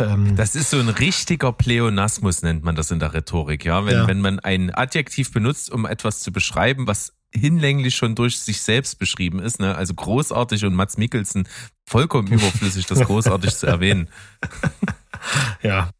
Ähm, das ist so ein richtiger Pleonasmus, nennt man das in der Rhetorik, ja. Wenn, Ja. wenn man ein Adjektiv benutzt, um etwas zu beschreiben, was hinlänglich schon durch sich selbst beschrieben ist, ne? Also großartig und Mats Mikkelsen vollkommen überflüssig, das großartig zu erwähnen. ja.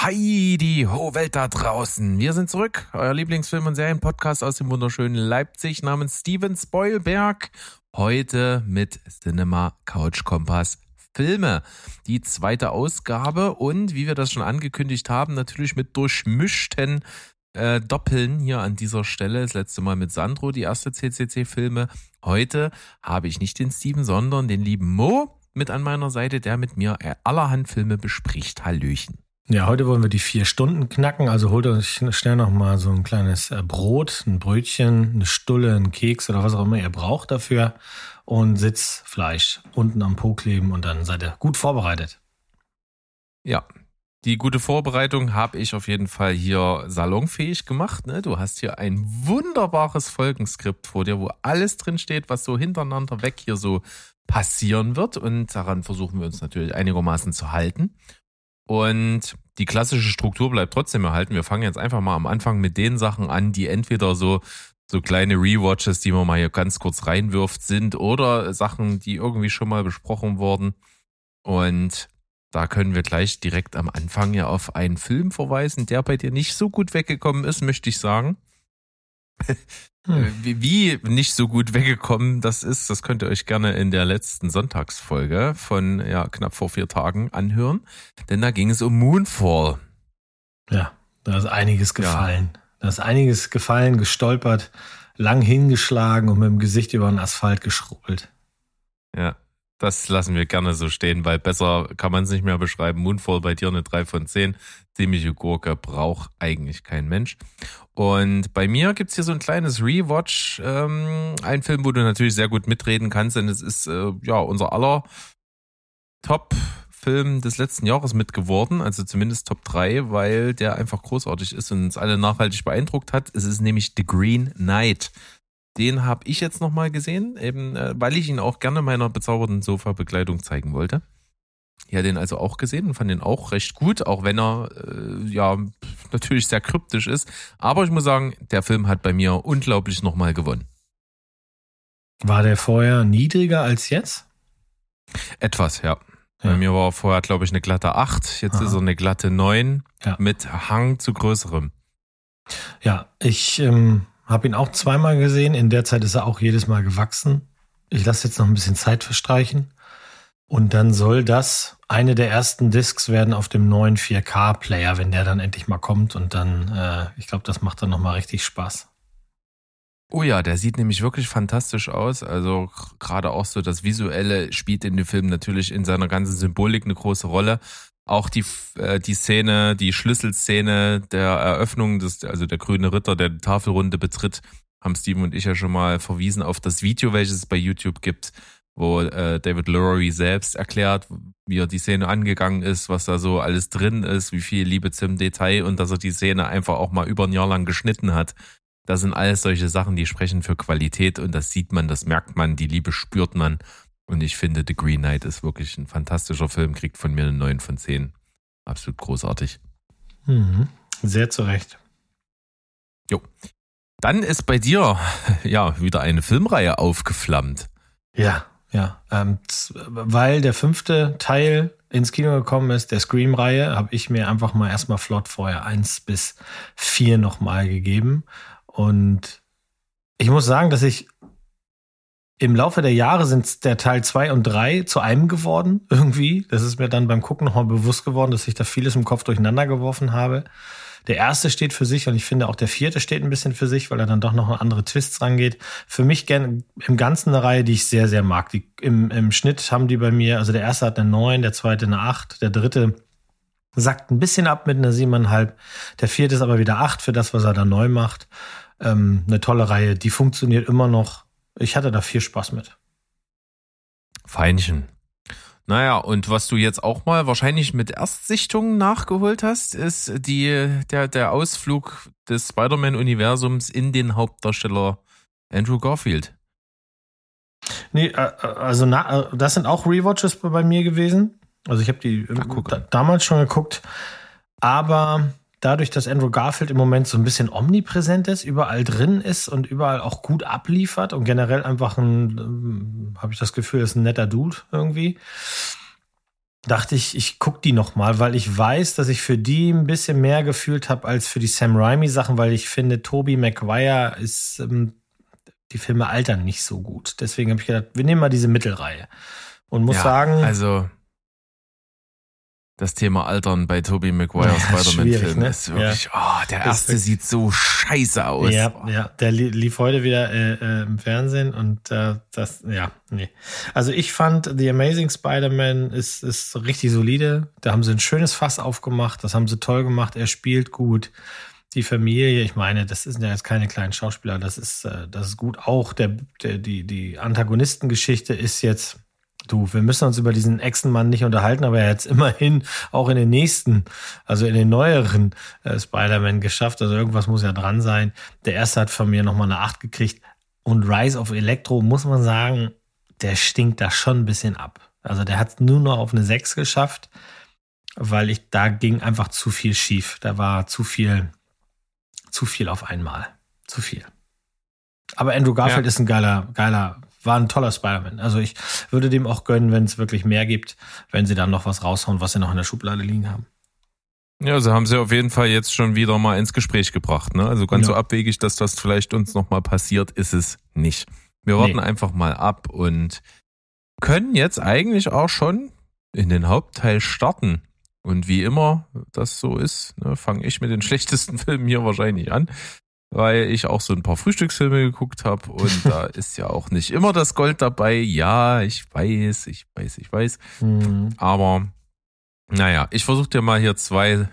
Heidi, ho Welt da draußen. Wir sind zurück. Euer Lieblingsfilm- und Serienpodcast aus dem wunderschönen Leipzig namens Steven Spoilberg. Heute mit Cinema Couch Kompass Filme. Die zweite Ausgabe und wie wir das schon angekündigt haben, natürlich mit durchmischten äh, Doppeln hier an dieser Stelle. Das letzte Mal mit Sandro, die erste CCC-Filme. Heute habe ich nicht den Steven, sondern den lieben Mo mit an meiner Seite, der mit mir allerhand Filme bespricht. Hallöchen. Ja, heute wollen wir die vier Stunden knacken. Also holt euch schnell noch mal so ein kleines äh, Brot, ein Brötchen, eine Stulle, einen Keks oder was auch immer ihr braucht dafür und Sitzfleisch unten am Po kleben und dann seid ihr gut vorbereitet. Ja, die gute Vorbereitung habe ich auf jeden Fall hier salonfähig gemacht. Ne? Du hast hier ein wunderbares Folgenskript vor dir, wo alles drin steht, was so hintereinander weg hier so passieren wird. Und daran versuchen wir uns natürlich einigermaßen zu halten. Und die klassische Struktur bleibt trotzdem erhalten. Wir fangen jetzt einfach mal am Anfang mit den Sachen an, die entweder so so kleine Rewatches, die man mal hier ganz kurz reinwirft, sind oder Sachen, die irgendwie schon mal besprochen wurden. Und da können wir gleich direkt am Anfang ja auf einen Film verweisen, der bei dir nicht so gut weggekommen ist, möchte ich sagen. Hm. Wie, wie nicht so gut weggekommen das ist, das könnt ihr euch gerne in der letzten Sonntagsfolge von ja, knapp vor vier Tagen anhören. Denn da ging es um Moonfall. Ja, da ist einiges gefallen. Da ist einiges gefallen, gestolpert, lang hingeschlagen und mit dem Gesicht über den Asphalt geschrubbelt. Ja, das lassen wir gerne so stehen, weil besser kann man es nicht mehr beschreiben. Moonfall bei dir eine 3 von 10. Ziemliche Gurke braucht eigentlich kein Mensch. Und bei mir gibt's hier so ein kleines Rewatch. Ähm, ein Film, wo du natürlich sehr gut mitreden kannst, denn es ist äh, ja unser aller Top-Film des letzten Jahres mit geworden, also zumindest Top 3, weil der einfach großartig ist und uns alle nachhaltig beeindruckt hat. Es ist nämlich The Green Knight. Den habe ich jetzt nochmal gesehen, eben äh, weil ich ihn auch gerne meiner bezaubernden Sofa-Begleitung zeigen wollte. Ja, den also auch gesehen und fand den auch recht gut, auch wenn er äh, ja natürlich sehr kryptisch ist. Aber ich muss sagen, der Film hat bei mir unglaublich nochmal gewonnen. War der vorher niedriger als jetzt? Etwas, ja. Ja. Bei mir war er vorher, glaube ich, eine glatte 8, jetzt Aha. ist er eine glatte 9 Ja. mit Hang zu größerem. Ja, ich ähm, habe ihn auch zweimal gesehen. In der Zeit ist er auch jedes Mal gewachsen. Ich lasse jetzt noch ein bisschen Zeit verstreichen. Und dann soll das eine der ersten Discs werden auf dem neuen 4K-Player, wenn der dann endlich mal kommt. Und dann, äh, ich glaube, das macht dann nochmal richtig Spaß. Oh ja, der sieht nämlich wirklich fantastisch aus. Also gerade auch so das Visuelle spielt in dem Film natürlich in seiner ganzen Symbolik eine große Rolle. Auch die, äh, die Szene, die Schlüsselszene der Eröffnung, des, also der grüne Ritter, der die Tafelrunde betritt, haben Steven und ich ja schon mal verwiesen auf das Video, welches es bei YouTube gibt, wo äh, David Lowery selbst erklärt, wie er die Szene angegangen ist, was da so alles drin ist, wie viel Liebe zum Detail und dass er die Szene einfach auch mal über ein Jahr lang geschnitten hat. Das sind alles solche Sachen, die sprechen für Qualität und das sieht man, das merkt man, die Liebe spürt man. Und ich finde, The Green Knight ist wirklich ein fantastischer Film, kriegt von mir eine 9 von 10. Absolut großartig. Mhm. Sehr zu Recht. Jo. Dann ist bei dir ja wieder eine Filmreihe aufgeflammt. Ja, ja. Ähm, weil der fünfte Teil ins Kino gekommen ist, der Scream-Reihe, habe ich mir einfach mal erstmal flott vorher eins bis vier nochmal gegeben. Und ich muss sagen, dass ich im Laufe der Jahre sind der Teil zwei und drei zu einem geworden, irgendwie. Das ist mir dann beim Gucken nochmal bewusst geworden, dass ich da vieles im Kopf durcheinander geworfen habe. Der erste steht für sich und ich finde auch der vierte steht ein bisschen für sich, weil er dann doch noch andere Twists rangeht. Für mich gern im Ganzen eine Reihe, die ich sehr, sehr mag. Die, im, Im Schnitt haben die bei mir, also der erste hat eine 9, der zweite eine 8, der dritte sackt ein bisschen ab mit einer 7,5. Der vierte ist aber wieder 8 für das, was er da neu macht. Ähm, eine tolle Reihe, die funktioniert immer noch. Ich hatte da viel Spaß mit. Feinchen. Naja, und was du jetzt auch mal wahrscheinlich mit Erstsichtungen nachgeholt hast, ist die, der, der Ausflug des Spider-Man-Universums in den Hauptdarsteller Andrew Garfield. Nee, äh, also na, äh, das sind auch Rewatches bei mir gewesen. Also ich habe die Ach, damals schon geguckt. Aber dadurch, dass Andrew Garfield im Moment so ein bisschen omnipräsent ist, überall drin ist und überall auch gut abliefert und generell einfach ein, habe ich das Gefühl, ist ein netter Dude irgendwie. Dachte ich, ich guck die noch mal, weil ich weiß, dass ich für die ein bisschen mehr gefühlt habe als für die Sam Raimi Sachen, weil ich finde, Tobey Maguire ist ähm, die Filme altern nicht so gut. Deswegen habe ich gedacht, wir nehmen mal diese Mittelreihe und muss ja, sagen, Also, das Thema Altern bei Tobey Maguire Ja, schwierig, Spider-Man-Filmen ne? ist wirklich, oh, der Ist erste wirklich- sieht so scheiße aus. Ja, ja, der li- lief heute wieder äh, äh, im Fernsehen und äh, das, ja, nee. Also ich fand The Amazing Spider-Man ist, ist richtig solide. Da haben sie ein schönes Fass aufgemacht, das haben sie toll gemacht. Er spielt gut. Die Familie, ich meine, das sind ja jetzt keine kleinen Schauspieler, das ist, äh, das ist gut. Auch der, der, die, die Antagonistengeschichte ist jetzt, du, wir müssen uns über diesen Echsenmann nicht unterhalten, aber er hat es immerhin auch in den nächsten, also in den neueren äh, Spider-Man geschafft. Also irgendwas muss ja dran sein. Der erste hat von mir nochmal eine 8 gekriegt. Und Rise of Electro, muss man sagen, der stinkt da schon ein bisschen ab. Also der hat es nur noch auf eine 6 geschafft, weil ich, da ging einfach zu viel schief. Da war zu viel, zu viel auf einmal. Zu viel. Aber Andrew Garfield Ja. ist ein geiler, geiler, war ein toller Spider-Man. Also ich würde dem auch gönnen, wenn es wirklich mehr gibt, wenn sie dann noch was raushauen, was sie noch in der Schublade liegen haben. Ja, sie haben sie auf jeden Fall jetzt schon wieder mal ins Gespräch gebracht. Ne? Also ganz Ja. so abwegig, dass das vielleicht uns nochmal passiert, ist es nicht. Wir warten Nee. einfach mal ab und können jetzt eigentlich auch schon in den Hauptteil starten. Und wie immer das so ist, ne, fange ich mit den schlechtesten Filmen hier wahrscheinlich an, weil ich auch so ein paar Frühstücksfilme geguckt habe und da ist ja auch nicht immer das Gold dabei. Ja, ich weiß, ich weiß, ich weiß. Mhm. Aber naja, ich versuche dir mal hier zwei,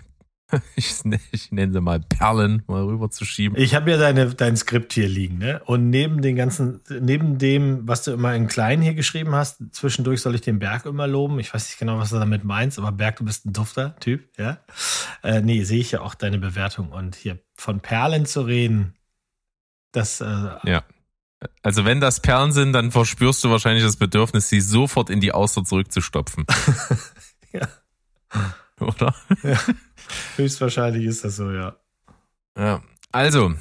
ich, ich nenne sie mal Perlen, mal rüber zu schieben. Ich habe ja deine, dein Skript hier liegen, ne? Und neben den ganzen, neben dem, was du immer in klein hier geschrieben hast, zwischendurch soll ich den Berg immer loben. Ich weiß nicht genau, was du damit meinst, aber Berg, du bist ein dufter Typ, ja? Äh, nee, sehe ich ja auch deine Bewertung. Und hier von Perlen zu reden, das, äh, Ja. Also wenn das Perlen sind, dann verspürst du wahrscheinlich das Bedürfnis, sie sofort in die Auster zurückzustopfen. Ja. Oder? Höchstwahrscheinlich ist das so, ja. Ja. Also,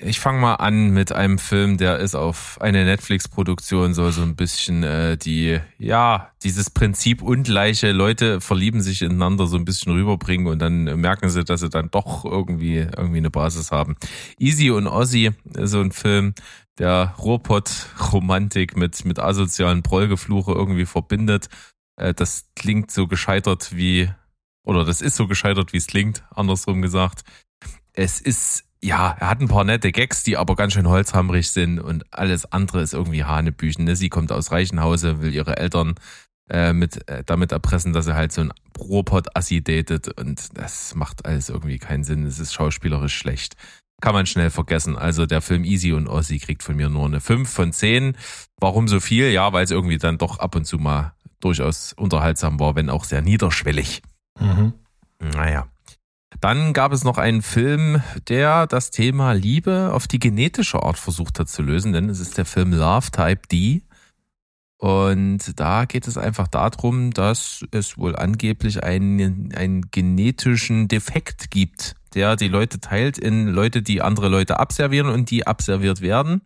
ich fange mal an mit einem Film, der ist auf eine Netflix-Produktion, soll so ein bisschen äh, die, ja, dieses Prinzip ungleiche Leute verlieben sich ineinander so ein bisschen rüberbringen und dann merken sie, dass sie dann doch irgendwie, irgendwie eine Basis haben. Easy und Ozzy, ist so ein Film, der Ruhrpott-Romantik mit, mit asozialen Prollgefluche irgendwie verbindet. Äh, das klingt so gescheitert wie, oder das ist so gescheitert, wie es klingt, andersrum gesagt. Es ist, ja, er hat ein paar nette Gags, die aber ganz schön holzhammerig sind und alles andere ist irgendwie Hanebüchen. Ne? Sie kommt aus Reichenhause, will ihre Eltern äh, mit, äh, damit erpressen, dass sie halt so ein Ruhrpott-Assi datet und das macht alles irgendwie keinen Sinn. Es ist schauspielerisch schlecht. Kann man schnell vergessen. Also der Film Easy und Ozzy kriegt von mir nur eine 5 von 10. Warum so viel? Ja, weil es irgendwie dann doch ab und zu mal durchaus unterhaltsam war, wenn auch sehr niederschwellig. Mhm. Naja. Dann gab es noch einen Film, der das Thema Liebe auf die genetische Art versucht hat zu lösen, denn es ist der Film Love Type D. Und da geht es einfach darum, dass es wohl angeblich einen, einen genetischen Defekt gibt, der die Leute teilt in Leute, die andere Leute abservieren und die abserviert werden.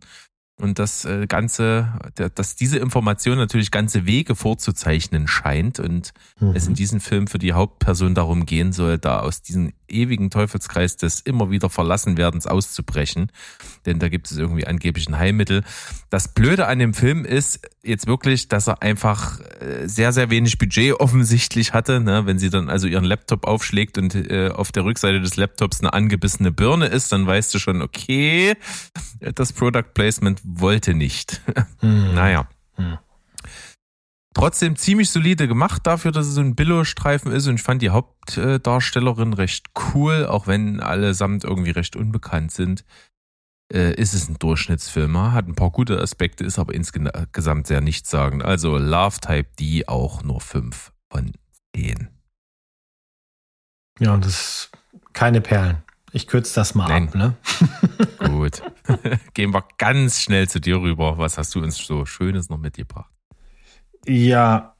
Und das äh, Ganze, dass diese Information natürlich ganze Wege vorzuzeichnen scheint und Mhm. es in diesem Film für die Hauptperson darum gehen soll, da aus diesem ewigen Teufelskreis des immer wieder Verlassenwerdens auszubrechen. Denn da gibt es irgendwie angeblich ein Heilmittel. Das Blöde an dem Film ist jetzt wirklich, dass er einfach äh, sehr, sehr wenig Budget offensichtlich hatte. Ne? Wenn sie dann also ihren Laptop aufschlägt und äh, auf der Rückseite des Laptops eine angebissene Birne ist, dann weißt du schon, okay, das Product Placement wollte nicht. Mhm. Naja. Hm. Trotzdem ziemlich solide gemacht dafür, dass es so ein Billo-Streifen ist und ich fand die Hauptdarstellerin recht cool, auch wenn allesamt irgendwie recht unbekannt sind. Äh, ist es ein Durchschnittsfilm, hat ein paar gute Aspekte, ist aber insgesamt sehr nichtssagend. Also Love Type D auch nur 5 von 10. Ja, und das ist keine Perlen. Ich kürze das mal Nein. ab, ne? Gut. Gehen wir ganz schnell zu dir rüber. Was hast du uns so Schönes noch mitgebracht? Ja.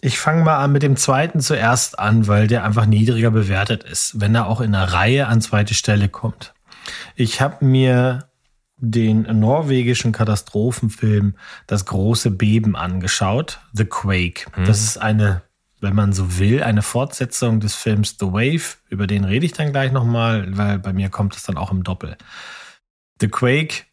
Ich fange mal an mit dem zweiten zuerst an, weil der einfach niedriger bewertet ist, wenn er auch in der Reihe an zweite Stelle kommt. Ich habe mir den norwegischen Katastrophenfilm Das große Beben angeschaut, The Quake. Das ist eine, wenn man so will, eine Fortsetzung des Films The Wave. Über den rede ich dann gleich nochmal, weil bei mir kommt es dann auch im Doppel. The Quake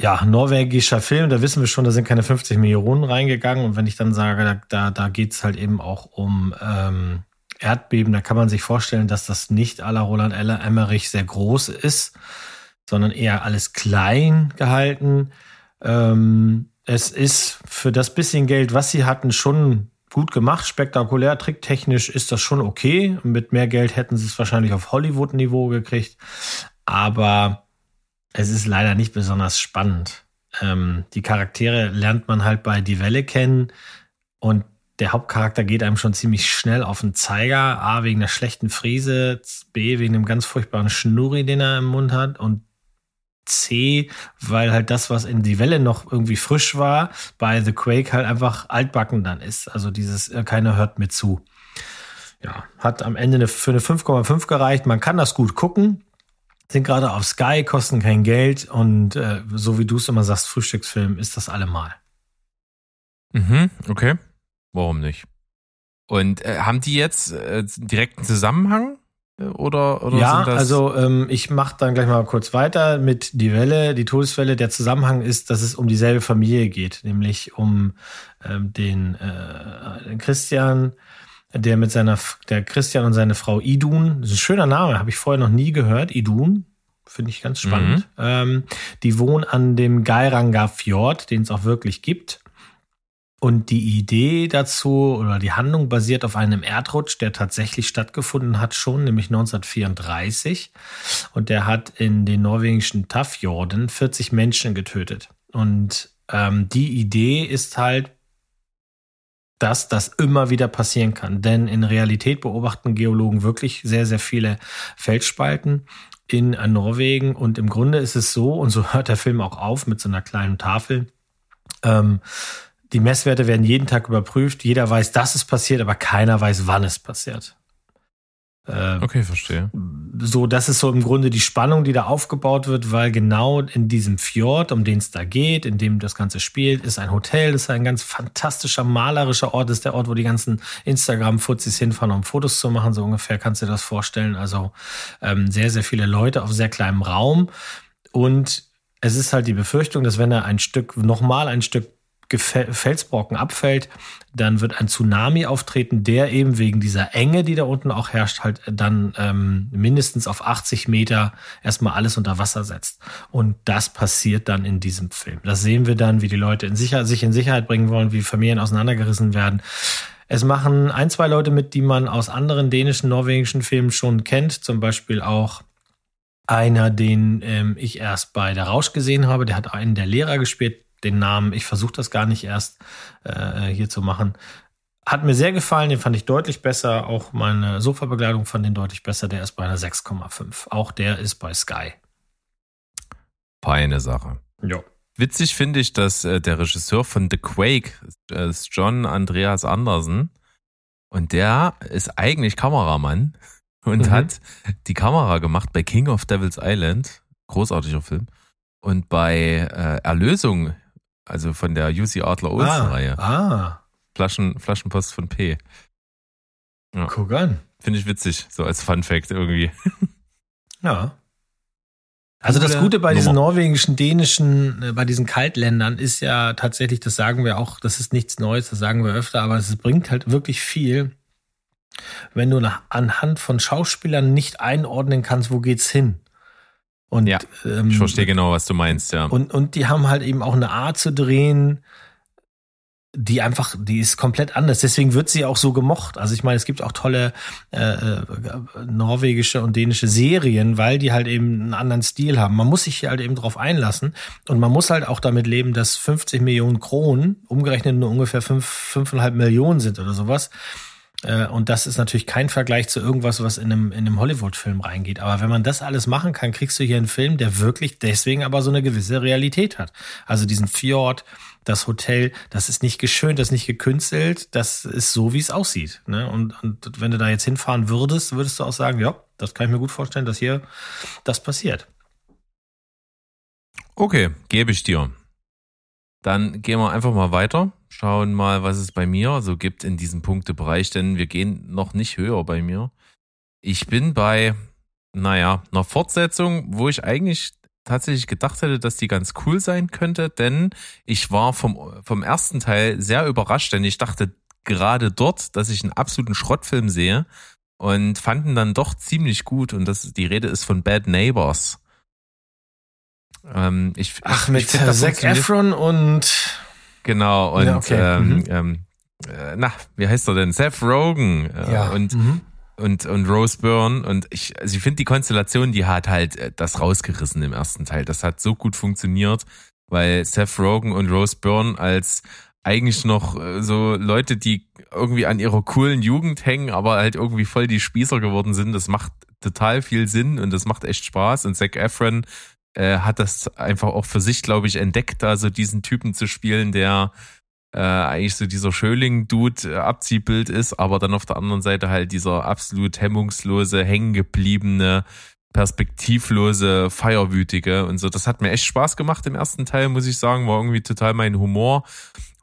ja, norwegischer Film, da wissen wir schon, da sind keine 50 Millionen reingegangen. Und wenn ich dann sage, da, da, da geht's halt eben auch um ähm, Erdbeben, da kann man sich vorstellen, dass das nicht la Roland Eller Emmerich sehr groß ist, sondern eher alles klein gehalten. Ähm, es ist für das bisschen Geld, was sie hatten, schon gut gemacht, spektakulär, tricktechnisch ist das schon okay. Mit mehr Geld hätten sie es wahrscheinlich auf Hollywood-Niveau gekriegt. Aber es ist leider nicht besonders spannend. Ähm, die Charaktere lernt man halt bei Die Welle kennen und der Hauptcharakter geht einem schon ziemlich schnell auf den Zeiger. A, wegen der schlechten Frise, B, wegen dem ganz furchtbaren Schnurri, den er im Mund hat und C, weil halt das, was in Die Welle noch irgendwie frisch war, bei The Quake halt einfach altbacken dann ist. Also dieses, äh, keiner hört mir zu. Ja, hat am Ende eine, für eine 5,5 gereicht. Man kann das gut gucken sind gerade auf Sky, kosten kein Geld und äh, so wie du es immer sagst, Frühstücksfilm ist das allemal. Mhm, okay. Warum nicht? Und äh, haben die jetzt äh, direkten Zusammenhang? Äh, Oder, oder ja, also ähm, ich mache dann gleich mal kurz weiter mit die Welle, die Todeswelle. Der Zusammenhang ist, dass es um dieselbe Familie geht, nämlich um ähm, den, äh, den Christian, der mit seiner, der Christian und seine Frau Idun, das ist ein schöner Name, habe ich vorher noch nie gehört, Idun, finde ich ganz spannend. Ähm, die wohnen an dem Geiranger Fjord, den es auch wirklich gibt. Und die Idee dazu oder die Handlung basiert auf einem Erdrutsch, der tatsächlich stattgefunden hat schon, nämlich 1934. Und der hat in den norwegischen Tafjorden 40 Menschen getötet. Und ähm, die Idee ist halt, dass das immer wieder passieren kann. Denn in Realität beobachten Geologen wirklich sehr, sehr viele Felsspalten in Norwegen. Und im Grunde ist es so, und so hört der Film auch auf mit so einer kleinen Tafel, ähm, die Messwerte werden jeden Tag überprüft. Jeder weiß, dass es passiert, aber keiner weiß, wann es passiert. Äh, Okay, verstehe. so, das ist so im Grunde die Spannung, die da aufgebaut wird, weil genau in diesem Fjord, um den es da geht, in dem das Ganze spielt, ist ein Hotel, das ist ein ganz fantastischer, malerischer Ort, das ist der Ort, wo die ganzen Instagram-Fuzis hinfahren, um Fotos zu machen, so ungefähr kannst du dir das vorstellen. Also ähm, sehr, sehr viele Leute auf sehr kleinem Raum. Und es ist halt die Befürchtung, dass wenn er ein Stück, nochmal ein Stück Felsbrocken abfällt, dann wird ein Tsunami auftreten, der eben wegen dieser Enge, die da unten auch herrscht, halt dann ähm, mindestens auf 80 Meter erstmal alles unter Wasser setzt. Und das passiert dann in diesem Film. Das sehen wir dann, wie die Leute in Sicherheit, sich in Sicherheit bringen wollen, wie Familien auseinandergerissen werden. Es machen ein, zwei Leute mit, die man aus anderen dänischen, norwegischen Filmen schon kennt, zum Beispiel auch einer, den ähm, ich erst bei Der Rausch gesehen habe, der hat einen der Lehrer gespielt, den Namen, ich versuche das gar nicht erst äh, hier zu machen. Hat mir sehr gefallen, den fand ich deutlich besser. Auch meine Sofabegleitung fand den deutlich besser. Der ist bei einer 6,5. Auch der ist bei Sky. Feine Sache. Ja. Witzig finde ich, dass äh, der Regisseur von The Quake äh, ist John Andreas Andersen und der ist eigentlich Kameramann und Mhm. hat die Kamera gemacht bei King of Devil's Island, großartiger Film, und bei äh, Erlösung, also von der UC Adler Olsen Reihe, ah, Flaschen, Flaschenpost von P. guck an. Finde ich witzig, so als Fun Fact irgendwie. Ja. Also das Gute bei diesen Nummer. norwegischen, dänischen, äh, bei diesen Kaltländern ist ja tatsächlich, das sagen wir auch, das ist nichts Neues, das sagen wir öfter, aber es bringt halt wirklich viel, wenn du nach, anhand von Schauspielern nicht einordnen kannst, wo geht's hin. Und, Ja, ähm, Ich verstehe genau, was du meinst, ja. und, und die haben halt eben auch eine Art zu drehen, die einfach, die ist komplett anders. Deswegen wird sie auch so gemocht. Also ich meine, es gibt auch tolle äh, äh, norwegische und dänische Serien, weil die halt eben einen anderen Stil haben. Man muss sich halt eben drauf einlassen und man muss halt auch damit leben, dass 50 Millionen Kronen umgerechnet nur ungefähr fünf fünfeinhalb Millionen sind oder sowas. Äh, Und das ist natürlich kein Vergleich zu irgendwas, was in einem, in einem Hollywood-Film reingeht. Aber wenn man das alles machen kann, kriegst du hier einen Film, der wirklich deswegen aber so eine gewisse Realität hat. Also diesen Fjord, das Hotel, das ist nicht geschönt, das ist nicht gekünstelt, das ist so, wie es aussieht. Ne? Und, und wenn du da jetzt hinfahren würdest, würdest du auch sagen, ja, das kann ich mir gut vorstellen, dass hier das passiert. Okay, gebe ich dir. Dann gehen wir einfach mal weiter, schauen mal, was es bei mir so gibt in diesem Punktebereich, denn wir gehen noch nicht höher bei mir. Ich bin bei, naja, einer Fortsetzung, wo ich eigentlich tatsächlich gedacht hätte, dass die ganz cool sein könnte, denn ich war vom, vom ersten Teil sehr überrascht, denn ich dachte gerade dort, dass ich einen absoluten Schrottfilm sehe und fanden dann doch ziemlich gut und das, die Rede ist von Bad Neighbors. Ähm, ich, Ach, ich, mit ich find, Zac Efron und Genau, und Ja, okay. ähm, Mhm. ähm, äh, na, wie heißt er denn? Seth Rogen äh, ja. und, mhm. und, und Rose Byrne. Und ich, also ich finde die Konstellation, die hat halt äh, das rausgerissen im ersten Teil. Das hat so gut funktioniert, weil Seth Rogen und Rose Byrne als eigentlich noch äh, so Leute, die irgendwie an ihrer coolen Jugend hängen, aber halt irgendwie voll die Spießer geworden sind. Das macht total viel Sinn und das macht echt Spaß. Und Zac Efron äh, hat das einfach auch für sich, glaube ich, entdeckt, da so diesen Typen zu spielen, der äh, eigentlich so dieser Schöling-Dude äh, Abziehbild ist, aber dann auf der anderen Seite halt dieser absolut hemmungslose, hängengebliebene, perspektivlose, feierwütige und so. Das hat mir echt Spaß gemacht im ersten Teil, muss ich sagen, war irgendwie total mein Humor.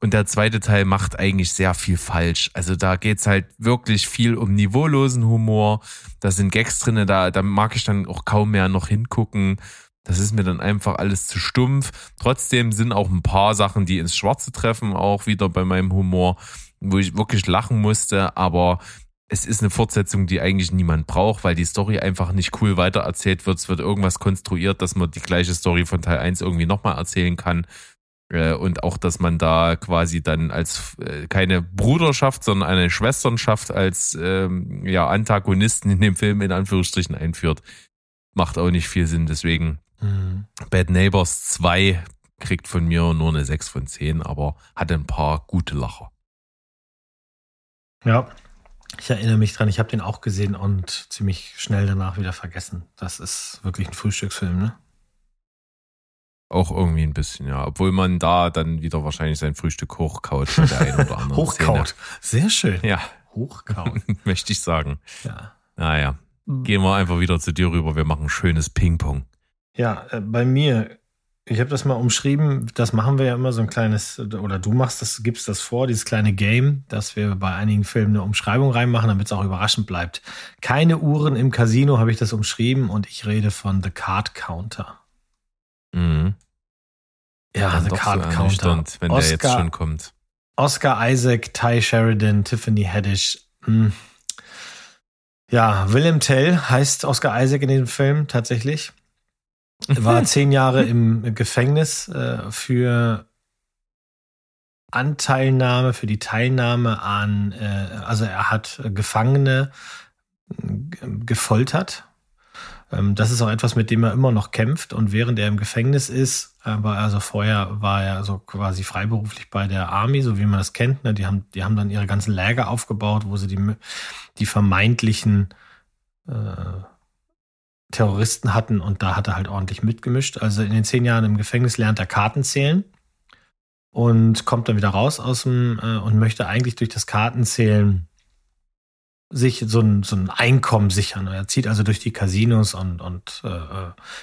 Und der zweite Teil macht eigentlich sehr viel falsch. Also da geht's halt wirklich viel um niveaulosen Humor. Da sind Gags drinne, da, da mag ich dann auch kaum mehr noch hingucken. Das ist mir dann einfach alles zu stumpf. Trotzdem sind auch ein paar Sachen, die ins Schwarze treffen, auch wieder bei meinem Humor, wo ich wirklich lachen musste. Aber es ist eine Fortsetzung, die eigentlich niemand braucht, weil die Story einfach nicht cool weitererzählt wird. Es wird irgendwas konstruiert, dass man die gleiche Story von Teil 1 irgendwie nochmal erzählen kann. Äh, Und auch, dass man da quasi dann als äh, keine Bruderschaft, sondern eine Schwesternschaft als ähm, ja, Antagonisten in dem Film in Anführungsstrichen einführt. Macht auch nicht viel Sinn. Deswegen Mhm. Bad Neighbors 2 kriegt von mir nur eine 6 von 10, aber hat ein paar gute Lacher. Ja, ich erinnere mich dran, ich habe den auch gesehen und ziemlich schnell danach wieder vergessen. Das ist wirklich ein Frühstücksfilm, ne? Auch irgendwie ein bisschen, ja. Obwohl man da dann wieder wahrscheinlich sein Frühstück hochkaut bei der einen oder anderen Hochkaut. Sehr schön. Ja, Hochkaut. möchte ich sagen. ja. Naja, gehen wir einfach wieder zu dir rüber. Wir machen schönes Ping-Pong. Ja, äh, bei mir, ich habe das mal umschrieben, das machen wir ja immer so ein kleines, oder du machst das, gibst das vor, dieses kleine Game, dass wir bei einigen Filmen eine Umschreibung reinmachen, damit es auch überraschend bleibt. Keine Uhren im Casino habe ich das umschrieben und ich rede von The Card Counter. Mhm. Ja, The doch so Card Counter. ernüchternd, wenn der jetzt Oscar- schon kommt. Oscar Isaac, Ty Sheridan, Tiffany Haddish. Hm. Ja, Willem Tell heißt Oscar Isaac in dem Film tatsächlich. War zehn Jahre im Gefängnis äh, für Anteilnahme, für die Teilnahme an, äh, also er hat Gefangene äh, gefoltert. Ähm, das ist auch etwas, mit dem er immer noch kämpft. Und während er im Gefängnis ist, aber also vorher war er so quasi freiberuflich bei der Army, so wie man das kennt. Ne? Die haben, die haben dann ihre ganzen Läger aufgebaut, wo sie die, die vermeintlichen äh, Terroristen hatten und da hat er halt ordentlich mitgemischt. Also in den zehn Jahren im Gefängnis lernt er Karten zählen und kommt dann wieder raus aus dem äh, und möchte eigentlich durch das Kartenzählen sich so ein, so ein Einkommen sichern. Er zieht also durch die Casinos und, und äh,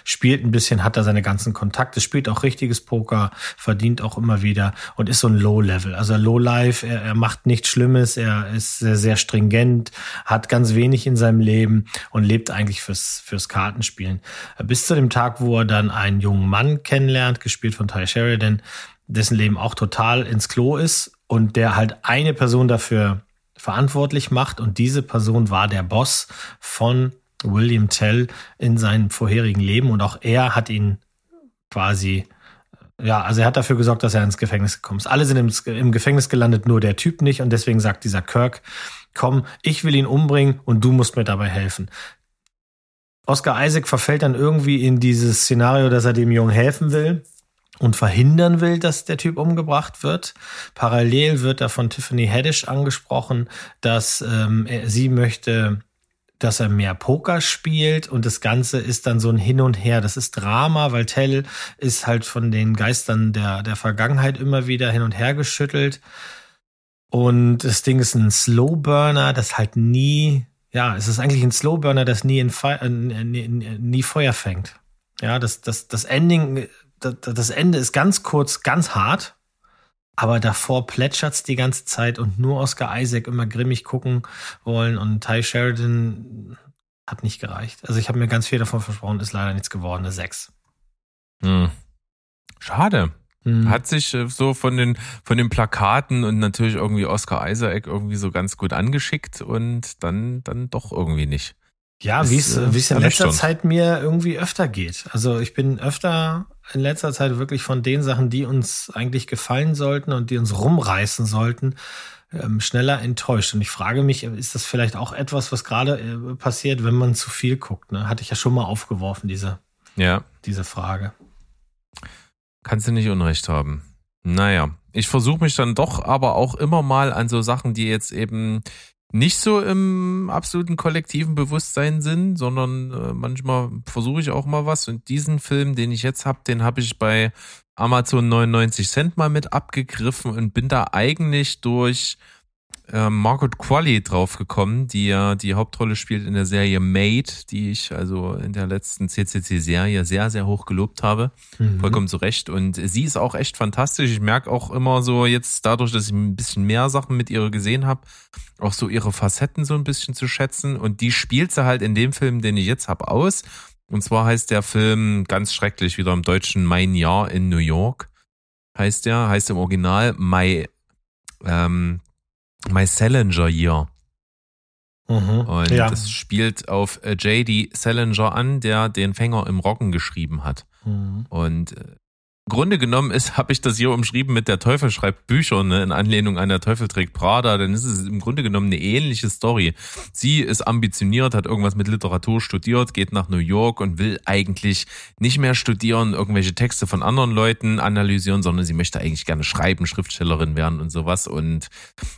spielt ein bisschen, hat da seine ganzen Kontakte, spielt auch richtiges Poker, verdient auch immer wieder und ist so ein Low-Level. Also Low-Life, er, er macht nichts Schlimmes, er ist sehr, sehr stringent, hat ganz wenig in seinem Leben und lebt eigentlich fürs, fürs Kartenspielen. Bis zu dem Tag, wo er dann einen jungen Mann kennenlernt, gespielt von Ty Sheridan, dessen Leben auch total ins Klo ist und der halt eine Person dafür verantwortlich macht und diese Person war der Boss von William Tell in seinem vorherigen Leben und auch er hat ihn quasi ja, also er hat dafür gesorgt, dass er ins Gefängnis gekommen ist. Alle sind im, im Gefängnis gelandet, nur der Typ nicht. Und deswegen sagt dieser Kirk, komm, ich will ihn umbringen und du musst mir dabei helfen. Oscar Isaac verfällt dann irgendwie in dieses Szenario, dass er dem Jungen helfen will und verhindern will, dass der Typ umgebracht wird. Parallel wird da von Tiffany Haddish angesprochen, dass ähm, er, sie möchte, dass er mehr Poker spielt und das Ganze ist dann so ein Hin und Her. Das ist Drama, weil Tell ist halt von den Geistern der, der Vergangenheit immer wieder hin und her geschüttelt. Und das Ding ist ein Slowburner, das halt nie, ja, es ist eigentlich ein Slowburner, das nie, in Fe äh, nie, Feuer fängt. Ja, das, das, das Ending, das, Ende ist ganz kurz, ganz hart, aber davor plätschert's die ganze Zeit und nur Oscar Isaac immer grimmig gucken wollen und Ty Sheridan hat nicht gereicht. Also ich habe mir ganz viel davon versprochen, ist leider nichts geworden, eine 6. Hm. Schade. Hm. Hat sich äh, so von den, von den Plakaten und natürlich irgendwie Oscar Isaac irgendwie so ganz gut angeschickt und dann, dann doch irgendwie nicht. Ja, wie es äh, es in letzter. Zeit mir irgendwie öfter geht. Also ich bin öfter in letzter Zeit wirklich von den Sachen, die uns eigentlich gefallen sollten und die uns rumreißen sollten, ähm, schneller enttäuscht. Und ich frage mich, ist das vielleicht auch etwas, was gerade äh, passiert, wenn man zu viel guckt? Ne? Hatte ich ja schon mal aufgeworfen, diese, Ja, diese Frage. kannst du nicht Unrecht haben. Naja, ich versuche mich dann doch aber auch immer mal an so Sachen, die jetzt eben nicht so im absoluten kollektiven Bewusstsein sind, sondern äh, manchmal versuche ich auch mal was. Und diesen Film, den ich jetzt habe, den habe ich bei Amazon 99 Cent mal mit abgegriffen und bin da eigentlich durch äh, Margaret Qualley draufgekommen, die ja die Hauptrolle spielt in der Serie Made, die ich also in der letzten CCC-Serie sehr, sehr hoch gelobt habe. Mhm. Vollkommen zu Recht. Und sie ist auch echt fantastisch. Ich merke auch immer so jetzt dadurch, dass ich ein bisschen mehr Sachen mit ihr gesehen habe, auch so ihre Facetten so ein bisschen zu schätzen. Und die spielt sie halt in dem Film, den ich jetzt habe, aus. Und zwar heißt der Film ganz schrecklich wieder im Deutschen Mein Jahr in New York. Heißt der, heißt im Original My, ähm, My Salinger Year. Mhm. Und ja. das spielt auf äh, J.D. Salinger an, der den Fänger im Roggen geschrieben hat. Mhm. Und äh, Grunde genommen ist, habe ich das hier umschrieben mit der Teufel schreibt Bücher, ne, in Anlehnung an der Teufel trägt Prada, dann ist es im Grunde genommen eine ähnliche Story. Sie ist ambitioniert, hat irgendwas mit Literatur studiert, geht nach New York und will eigentlich nicht mehr studieren, irgendwelche Texte von anderen Leuten analysieren, sondern sie möchte eigentlich gerne schreiben, Schriftstellerin werden und sowas und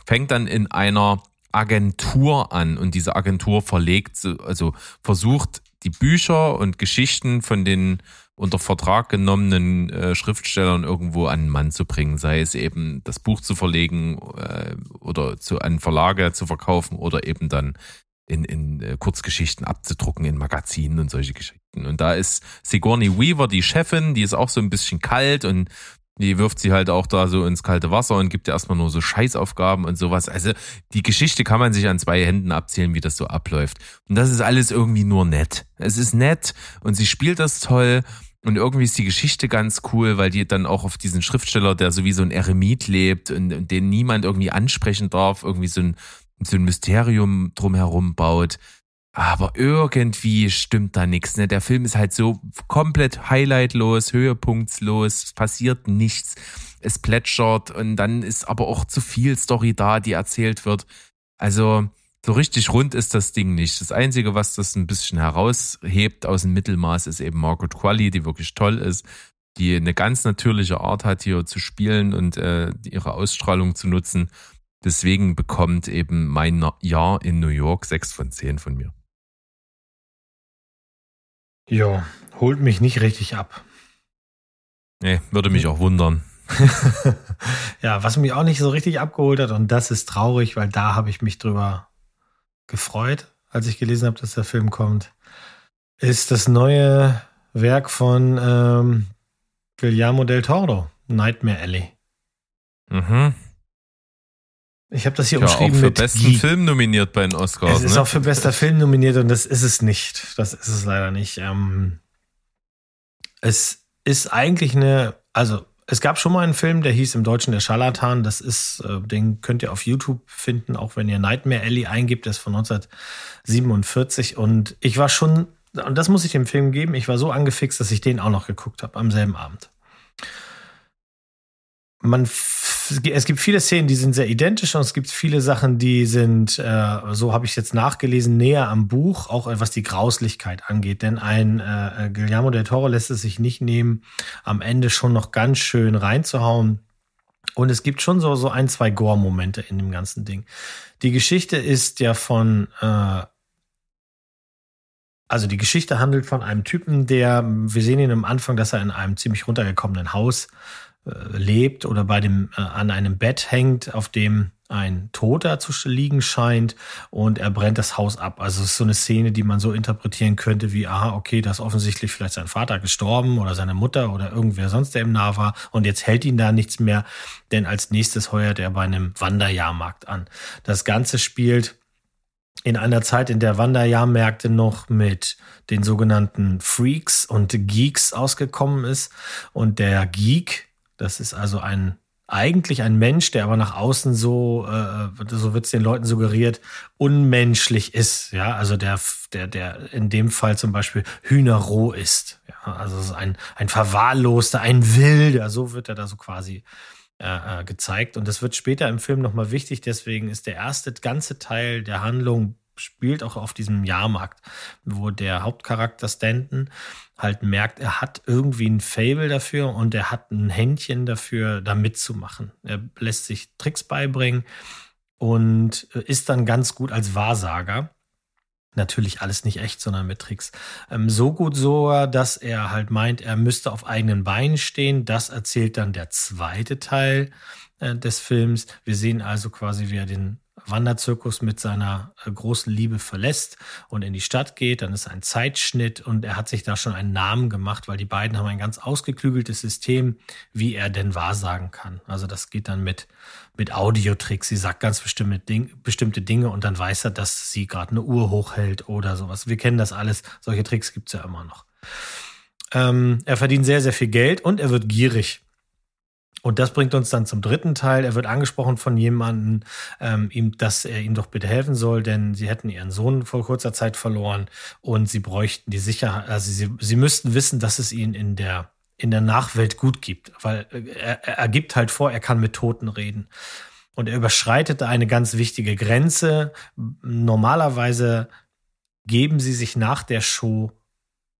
fängt dann in einer Agentur an und diese Agentur verlegt, so- also versucht die Bücher und Geschichten von den unter Vertrag genommenen äh, Schriftstellern irgendwo an den Mann zu bringen, sei es eben das Buch zu verlegen äh, oder zu an Verlage zu verkaufen oder eben dann in, in äh, Kurzgeschichten abzudrucken in Magazinen und solche Geschichten. Und da ist Sigourney Weaver die Chefin, die ist auch so ein bisschen kalt und die wirft sie halt auch da so ins kalte Wasser und gibt ihr erstmal nur so Scheißaufgaben und sowas. Also die Geschichte kann man sich an zwei Händen abzählen, wie das so abläuft. Und das ist alles irgendwie nur nett. Es ist nett und sie spielt das toll und irgendwie ist die Geschichte ganz cool, weil die dann auch auf diesen Schriftsteller, der so wie so ein Eremit lebt und, und den niemand irgendwie ansprechen darf, irgendwie so ein, so ein Mysterium drumherum baut. Aber irgendwie stimmt da nichts. Ne? Der Film ist halt so komplett highlightlos, höhepunktslos, passiert nichts. Es plätschert und dann ist aber auch zu viel Story da, die erzählt wird. Also so richtig rund ist das Ding nicht. Das Einzige, was das ein bisschen heraushebt aus dem Mittelmaß, ist eben Margaret Qualley, die wirklich toll ist, die eine ganz natürliche Art hat, hier zu spielen und äh, ihre Ausstrahlung zu nutzen. Deswegen bekommt eben mein Jahr in New York sechs von zehn von mir. Ja, holt mich nicht richtig ab. Nee, würde mich auch wundern. ja, was mich auch nicht so richtig abgeholt hat, und das ist traurig, weil da habe ich mich drüber gefreut, als ich gelesen habe, dass der Film kommt, ist das neue Werk von ähm, Guillermo del Toro, Nightmare Alley. Mhm. Ich habe das hier Ja, auch umschrieben für mit besten Geek. Film nominiert bei den Oscars. Es ist ne? auch für bester Film nominiert und das ist es nicht. Das ist es leider nicht. Ähm, es ist eigentlich eine, also es gab schon mal einen Film, der hieß im Deutschen Der Scharlatan. Das ist, äh, den könnt ihr auf YouTube finden, auch wenn ihr Nightmare Alley eingibt. Der ist von 1947 und ich war schon, und das muss ich dem Film geben, ich war so angefixt, dass ich den auch noch geguckt habe am selben Abend. man es gibt viele Szenen, die sind sehr identisch und es gibt viele Sachen, die sind, äh, so habe ich jetzt nachgelesen, näher am Buch, auch was die Grauslichkeit angeht. Denn ein äh, Guillermo del Toro lässt es sich nicht nehmen, am Ende schon noch ganz schön reinzuhauen. Und es gibt schon so, so ein, zwei Gore-Momente in dem ganzen Ding. Die Geschichte ist ja von, äh, also die Geschichte handelt von einem Typen, der, wir sehen ihn am Anfang, dass er in einem ziemlich runtergekommenen Haus äh, lebt oder bei dem, äh, an einem Bett hängt, auf dem ein Toter zu liegen scheint und er brennt das Haus ab. Also es ist so eine Szene, die man so interpretieren könnte wie, aha, okay, da ist offensichtlich vielleicht sein Vater gestorben oder seine Mutter oder irgendwer sonst, der ihm nah war und jetzt hält ihn da nichts mehr, denn als nächstes heuert er bei einem Wanderjahrmarkt an. Das Ganze spielt in einer Zeit, in der Wanderjahrmärkte noch mit den sogenannten Freaks und Geeks ausgekommen ist und der Geek, das ist also ein eigentlich ein Mensch, der aber nach außen so, äh, so wird es den Leuten suggeriert, unmenschlich ist. Ja, also der, der, der in dem Fall zum Beispiel hühnerroh ist. Ja, also ist ein, ein Verwahrloster, ein Wilder, so wird er da so quasi äh, äh, gezeigt. Und das wird später im Film nochmal wichtig, deswegen ist der erste ganze Teil der Handlung spielt auch auf diesem Jahrmarkt, wo der Hauptcharakter Stanton halt merkt, er hat irgendwie ein Fable dafür und er hat ein Händchen dafür, da mitzumachen. Er lässt sich Tricks beibringen und ist dann ganz gut als Wahrsager. Natürlich alles nicht echt, sondern mit Tricks. Ähm, so gut sogar, dass er halt meint, er müsste auf eigenen Beinen stehen. Das erzählt dann der zweite Teil äh, des Films. Wir sehen also quasi, wie er den Wanderzirkus mit seiner äh, großen Liebe verlässt und in die Stadt geht. Dann ist ein Zeitschnitt und er hat sich da schon einen Namen gemacht, weil die beiden haben ein ganz ausgeklügeltes System, wie er denn wahrsagen kann. Also das geht dann mit, mit Audiotricks. Sie sagt ganz bestimmte, Ding, bestimmte Dinge und dann weiß er, dass sie gerade eine Uhr hochhält oder sowas. Wir kennen das alles. Solche Tricks gibt's ja immer noch. Ähm, er verdient sehr, sehr viel Geld und er wird gierig. Und das bringt uns dann zum dritten Teil. Er wird angesprochen von jemandem, ähm, ihm, dass er ihm doch bitte helfen soll, denn sie hätten ihren Sohn vor kurzer Zeit verloren und sie bräuchten die Sicherheit, also sie, sie müssten wissen, dass es ihn in der, in der Nachwelt gut gibt, weil er, er gibt halt vor, er kann mit Toten reden. Und er überschreitet eine ganz wichtige Grenze. Normalerweise geben sie sich nach der Show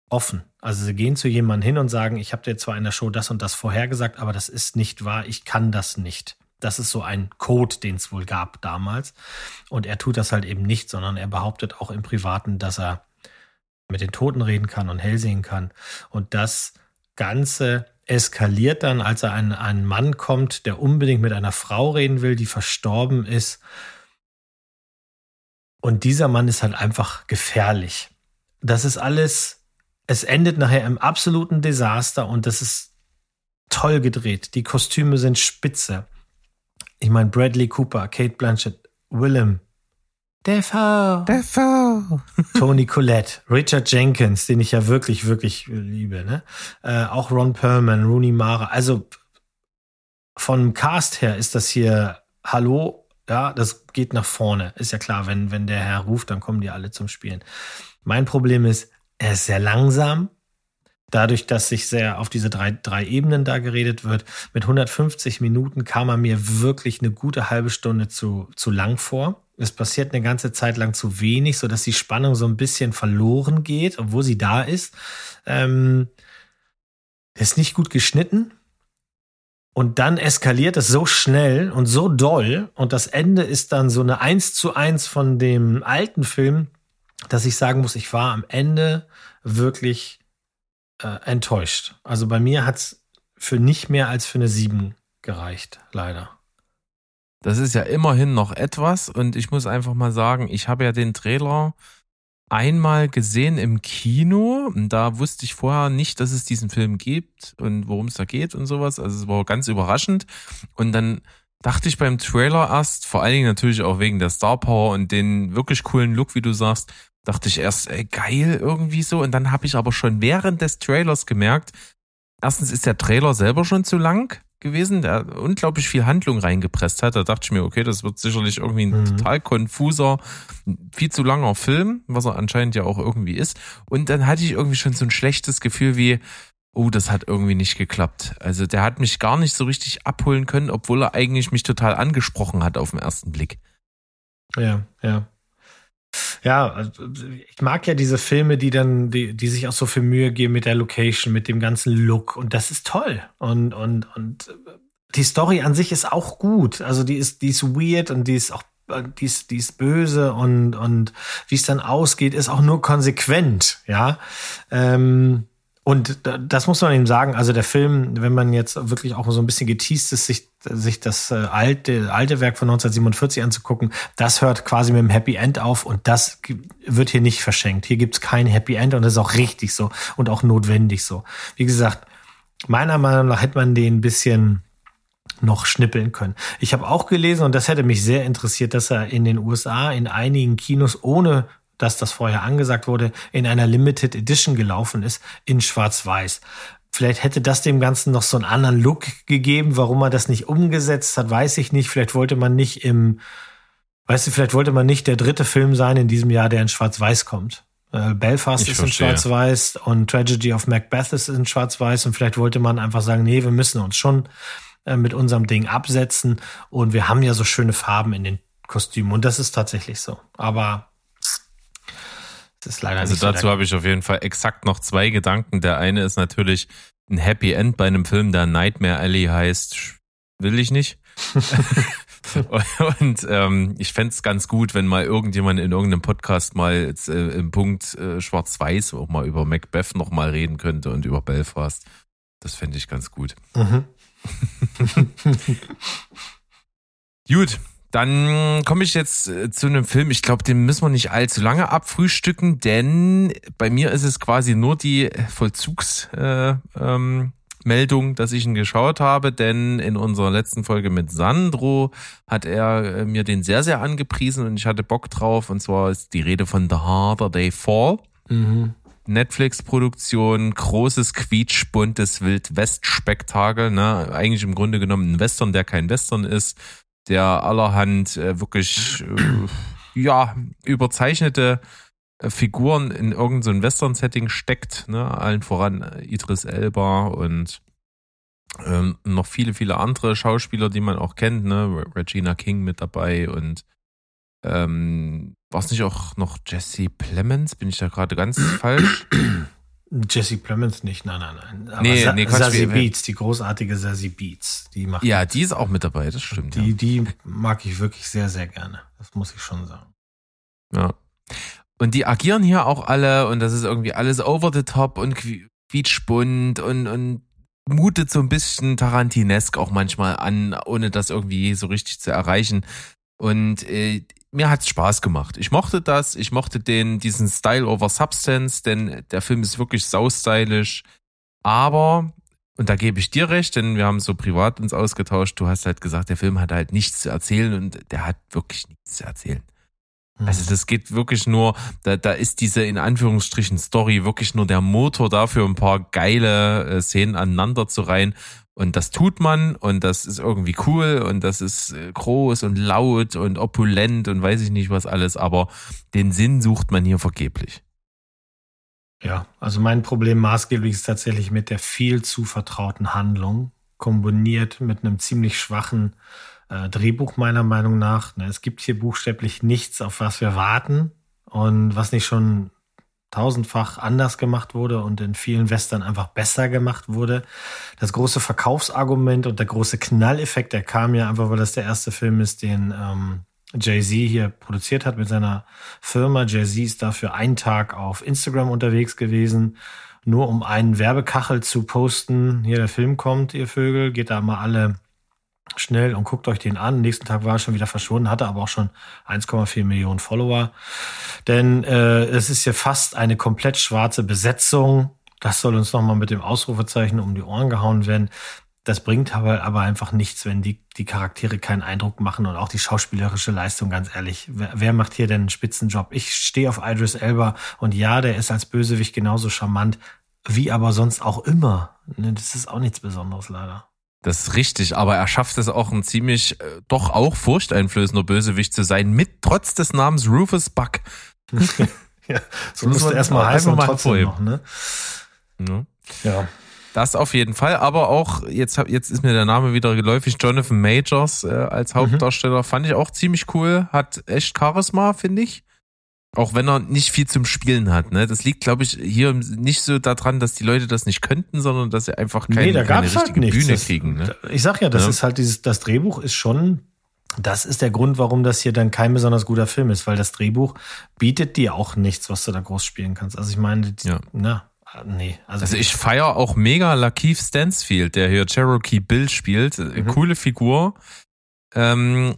offen. Also sie gehen zu jemandem hin und sagen, ich habe dir zwar in der Show das und das vorhergesagt, aber das ist nicht wahr, ich kann das nicht. Das ist so ein Code, den es wohl gab damals. Und er tut das halt eben nicht, sondern er behauptet auch im Privaten, dass er mit den Toten reden kann und hell sehen kann. Und das Ganze eskaliert dann, als er an einen Mann kommt, der unbedingt mit einer Frau reden will, die verstorben ist. Und dieser Mann ist halt einfach gefährlich. Das ist alles es endet nachher im absoluten Desaster und das ist toll gedreht. Die Kostüme sind spitze. Ich meine, Bradley Cooper, Kate Blanchett, Willem, Defoe, Defoe. Tony Collette, Richard Jenkins, den ich ja wirklich, wirklich liebe, ne? Äh, auch Ron Perlman, Rooney Mara. Also vom Cast her ist das hier Hallo, ja, das geht nach vorne. Ist ja klar, wenn, wenn der Herr ruft, dann kommen die alle zum Spielen. Mein Problem ist, er ist sehr langsam. Dadurch, dass sich sehr auf diese drei, drei Ebenen da geredet wird, mit 150 Minuten kam er mir wirklich eine gute halbe Stunde zu, zu lang vor. Es passiert eine ganze Zeit lang zu wenig, so dass die Spannung so ein bisschen verloren geht, obwohl sie da ist. Ähm, ist nicht gut geschnitten. Und dann eskaliert es so schnell und so doll. Und das Ende ist dann so eine Eins zu eins von dem alten Film, dass ich sagen muss, ich war am Ende wirklich äh, enttäuscht. Also bei mir hat es für nicht mehr als für eine 7 gereicht, leider. Das ist ja immerhin noch etwas und ich muss einfach mal sagen, ich habe ja den Trailer einmal gesehen im Kino. Da wusste ich vorher nicht, dass es diesen Film gibt und worum es da geht und sowas. Also es war ganz überraschend. Und dann dachte ich beim Trailer erst, vor allen Dingen natürlich auch wegen der Star Power und den wirklich coolen Look, wie du sagst, dachte ich erst, ey, geil irgendwie so. Und dann habe ich aber schon während des Trailers gemerkt, erstens ist der Trailer selber schon zu lang gewesen, der unglaublich viel Handlung reingepresst hat. Da dachte ich mir, okay, das wird sicherlich irgendwie ein Mhm. total konfuser, viel zu langer Film, was er anscheinend ja auch irgendwie ist. Und dann hatte ich irgendwie schon so ein schlechtes Gefühl wie, oh, das hat irgendwie nicht geklappt. Also der hat mich gar nicht so richtig abholen können, obwohl er eigentlich mich total angesprochen hat auf den ersten Blick. Ja, ja. Ja, also ich mag ja diese Filme, die dann, die, die sich auch so viel Mühe geben mit der Location, mit dem ganzen Look und das ist toll. Und, und, und die Story an sich ist auch gut. Also die ist, die ist weird und die ist auch die ist, die ist böse und, und wie es dann ausgeht, ist auch nur konsequent, ja. Ähm, und das muss man eben sagen, also der Film, wenn man jetzt wirklich auch so ein bisschen geteased ist, sich, sich das äh, alte, alte Werk von 1947 anzugucken, das hört quasi mit dem Happy End auf und das wird hier nicht verschenkt. Hier gibt's kein Happy End und das ist auch richtig so und auch notwendig so. Wie gesagt, meiner Meinung nach hätte man den bisschen noch schnippeln können. Ich habe auch gelesen, und das hätte mich sehr interessiert, dass er in den USA in einigen Kinos ohne dass das vorher angesagt wurde, in einer Limited Edition gelaufen ist, in Schwarz-Weiß. Vielleicht hätte das dem Ganzen noch so einen anderen Look gegeben. Warum man das nicht umgesetzt hat, weiß ich nicht. Vielleicht wollte man nicht im, weißt du, vielleicht wollte man nicht der dritte Film sein in diesem Jahr, der in Schwarz-Weiß kommt. Äh, Belfast ich ist verstehe. in Schwarz-Weiß und Tragedy of Macbeth ist in Schwarz-Weiß und vielleicht wollte man einfach sagen, nee, wir müssen uns schon äh, mit unserem Ding absetzen und wir haben ja so schöne Farben in den Kostümen und das ist tatsächlich so. Aber das ist leider also dazu so habe ich auf jeden Fall exakt noch zwei Gedanken. Der eine ist natürlich ein Happy End bei einem Film, der Nightmare Alley heißt, will ich nicht. und ähm, ich fände es ganz gut, wenn mal irgendjemand in irgendeinem Podcast mal jetzt, äh, im Punkt äh, Schwarz-Weiß auch mal über Macbeth noch mal reden könnte und über Belfast. Das fände ich ganz gut. Mhm. gut, dann komme ich jetzt äh, zu einem Film. Ich glaube, den müssen wir nicht allzu lange abfrühstücken, denn bei mir ist es quasi nur die Vollzugsmeldung, äh, ähm, dass ich ihn geschaut habe, denn in unserer letzten Folge mit Sandro hat er äh, mir den sehr, sehr angepriesen und ich hatte Bock drauf. Und zwar ist die Rede von The Harder Day Fall. Mhm. Netflix-Produktion, großes, quietschbuntes Wild-West-Spektakel, ne? Eigentlich im Grunde genommen ein Western, der kein Western ist der allerhand äh, wirklich äh, ja überzeichnete äh, Figuren in irgendein so Western-Setting steckt, ne? allen voran äh, Idris Elba und ähm, noch viele, viele andere Schauspieler, die man auch kennt, ne? Regina King mit dabei und ähm, war es nicht auch noch Jesse Plemons? Bin ich da gerade ganz falsch? Jesse Plemons nicht, nein, nein, nein. Aber nee, Sa nee, Sassy Beats, die großartige Sassy Beats, die macht. Ja, die ist auch mit dabei, das stimmt. Die, ja. die mag ich wirklich sehr, sehr gerne. Das muss ich schon sagen. Ja. Und die agieren hier auch alle und das ist irgendwie alles over the top und quietschbunt und, und mutet so ein bisschen Tarantinesk auch manchmal an, ohne das irgendwie so richtig zu erreichen. Und äh, mir hat's Spaß gemacht. Ich mochte das, ich mochte den, diesen Style over Substance, denn der Film ist wirklich saustylisch. Aber, und da gebe ich dir recht, denn wir haben so privat uns ausgetauscht, du hast halt gesagt, der Film hat halt nichts zu erzählen und der hat wirklich nichts zu erzählen. Mhm. Also das geht wirklich nur, da, da ist diese in Anführungsstrichen Story wirklich nur der Motor dafür, ein paar geile äh, Szenen aneinander zu reihen. Und das tut man und das ist irgendwie cool und das ist äh, groß und laut und opulent und weiß ich nicht was alles, aber den Sinn sucht man hier vergeblich. Ja, also mein Problem maßgeblich ist tatsächlich mit der viel zu vertrauten Handlung, kombiniert mit einem ziemlich schwachen äh, Drehbuch meiner Meinung nach. Ne, es gibt hier buchstäblich nichts, auf was wir warten und was nicht schon tausendfach anders gemacht wurde und in vielen Western einfach besser gemacht wurde. Das große Verkaufsargument und der große Knalleffekt, der kam ja einfach, weil das der erste Film ist, den ähm, Jay-Z hier produziert hat mit seiner Firma. Jay-Z ist dafür einen Tag auf Instagram unterwegs gewesen, nur um einen Werbekachel zu posten. Hier der Film kommt, ihr Vögel, geht da mal alle schnell und guckt euch den an. Nächsten Tag war er schon wieder verschwunden, hatte aber auch schon 1,4 Millionen Follower. Denn äh, es ist ja fast eine komplett schwarze Besetzung. Das soll uns nochmal mit dem Ausrufezeichen um die Ohren gehauen werden. Das bringt aber, aber einfach nichts, wenn die, die Charaktere keinen Eindruck machen und auch die schauspielerische Leistung, ganz ehrlich. Wer, wer macht hier denn einen Spitzenjob? Ich stehe auf Idris Elba und ja, der ist als Bösewicht genauso charmant, wie aber sonst auch immer. Ne, das ist auch nichts Besonderes leider. Das ist richtig, aber er schafft es auch ein ziemlich, äh, doch auch furchteinflößender Bösewicht zu sein, mit trotz des Namens Rufus Buck. ja, so musst du erstmal heißen und trotzdem noch, ne? Ja. ja. Das auf jeden Fall, aber auch, jetzt, hab, jetzt ist mir der Name wieder geläufig, Jonathan Majors äh, als Hauptdarsteller, fand ich auch ziemlich cool, hat echt Charisma, finde ich. Auch wenn er nicht viel zum Spielen hat. Ne? Das liegt, glaube ich, hier nicht so daran, dass die Leute das nicht könnten, sondern dass sie einfach keine, nee, da keine gab's halt richtige nichts. Bühne Das- kriegen. Ne? Ich sag ja, das Ja. ist halt dieses, das Drehbuch ist schon, das ist der Grund, warum das hier dann kein besonders guter Film ist, weil das Drehbuch bietet dir auch nichts, was du da groß spielen kannst. Also ich meine, Ja. na, nee, also, Also ich feier auch mega Lakeith Stansfield, der hier Cherokee Bill spielt. Mhm. Coole Figur. Ähm,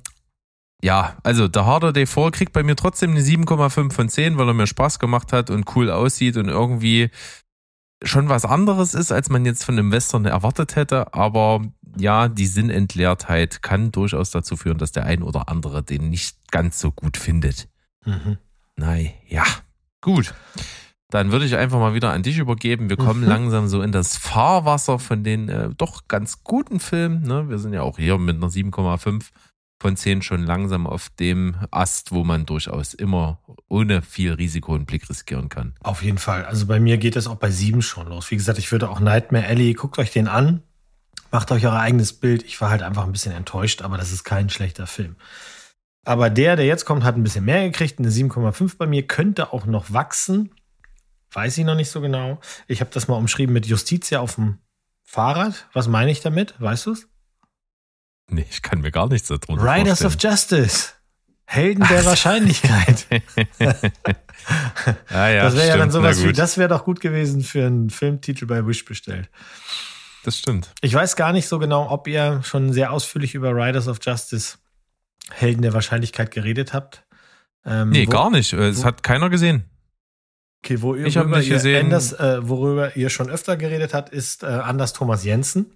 ja, also der Harder Day 4 kriegt bei mir trotzdem eine 7,5 von 10, weil er mir Spaß gemacht hat und cool aussieht und irgendwie schon was anderes ist, als man jetzt von einem Western erwartet hätte. Aber ja, die Sinnentleertheit kann durchaus dazu führen, dass der ein oder andere den nicht ganz so gut findet. mhm. Nein, ja. Gut. Dann würde ich einfach mal wieder an dich übergeben. Wir kommen Mhm. langsam so in das Fahrwasser von den äh, doch ganz guten Filmen. Ne? Wir sind ja auch hier mit einer 7,5 von 10 schon langsam auf dem Ast, wo man durchaus immer ohne viel Risiko einen Blick riskieren kann. Auf jeden Fall. Also bei mir geht es auch bei sieben schon los. Wie gesagt, ich würde auch Nightmare Alley, guckt euch den an, macht euch euer eigenes Bild. Ich war halt einfach ein bisschen enttäuscht, aber das ist kein schlechter Film. Aber der, der jetzt kommt, hat ein bisschen mehr gekriegt, eine 7,5 bei mir, könnte auch noch wachsen. Weiß ich noch nicht so genau. Ich habe das mal umschrieben mit Justitia auf dem Fahrrad. Was meine ich damit? Weißt du es? Nee, ich kann mir gar nichts darunter Riders of vorstellen. Justice. Helden der Wahrscheinlichkeit. ja, ja, das wäre ja dann sowas wie, das wäre doch gut gewesen für einen Filmtitel bei Wish bestellt. das stimmt. Ich weiß gar nicht so genau, ob ihr schon sehr ausführlich über Riders of Justice, Helden der Wahrscheinlichkeit geredet habt. Ähm, Nee, wo, gar nicht. Äh, Es hat keiner gesehen. Okay, wo ihr, Ich nicht ihr gesehen. Anders, äh, worüber ihr schon öfter geredet habt, ist äh, Anders Thomas Jensen.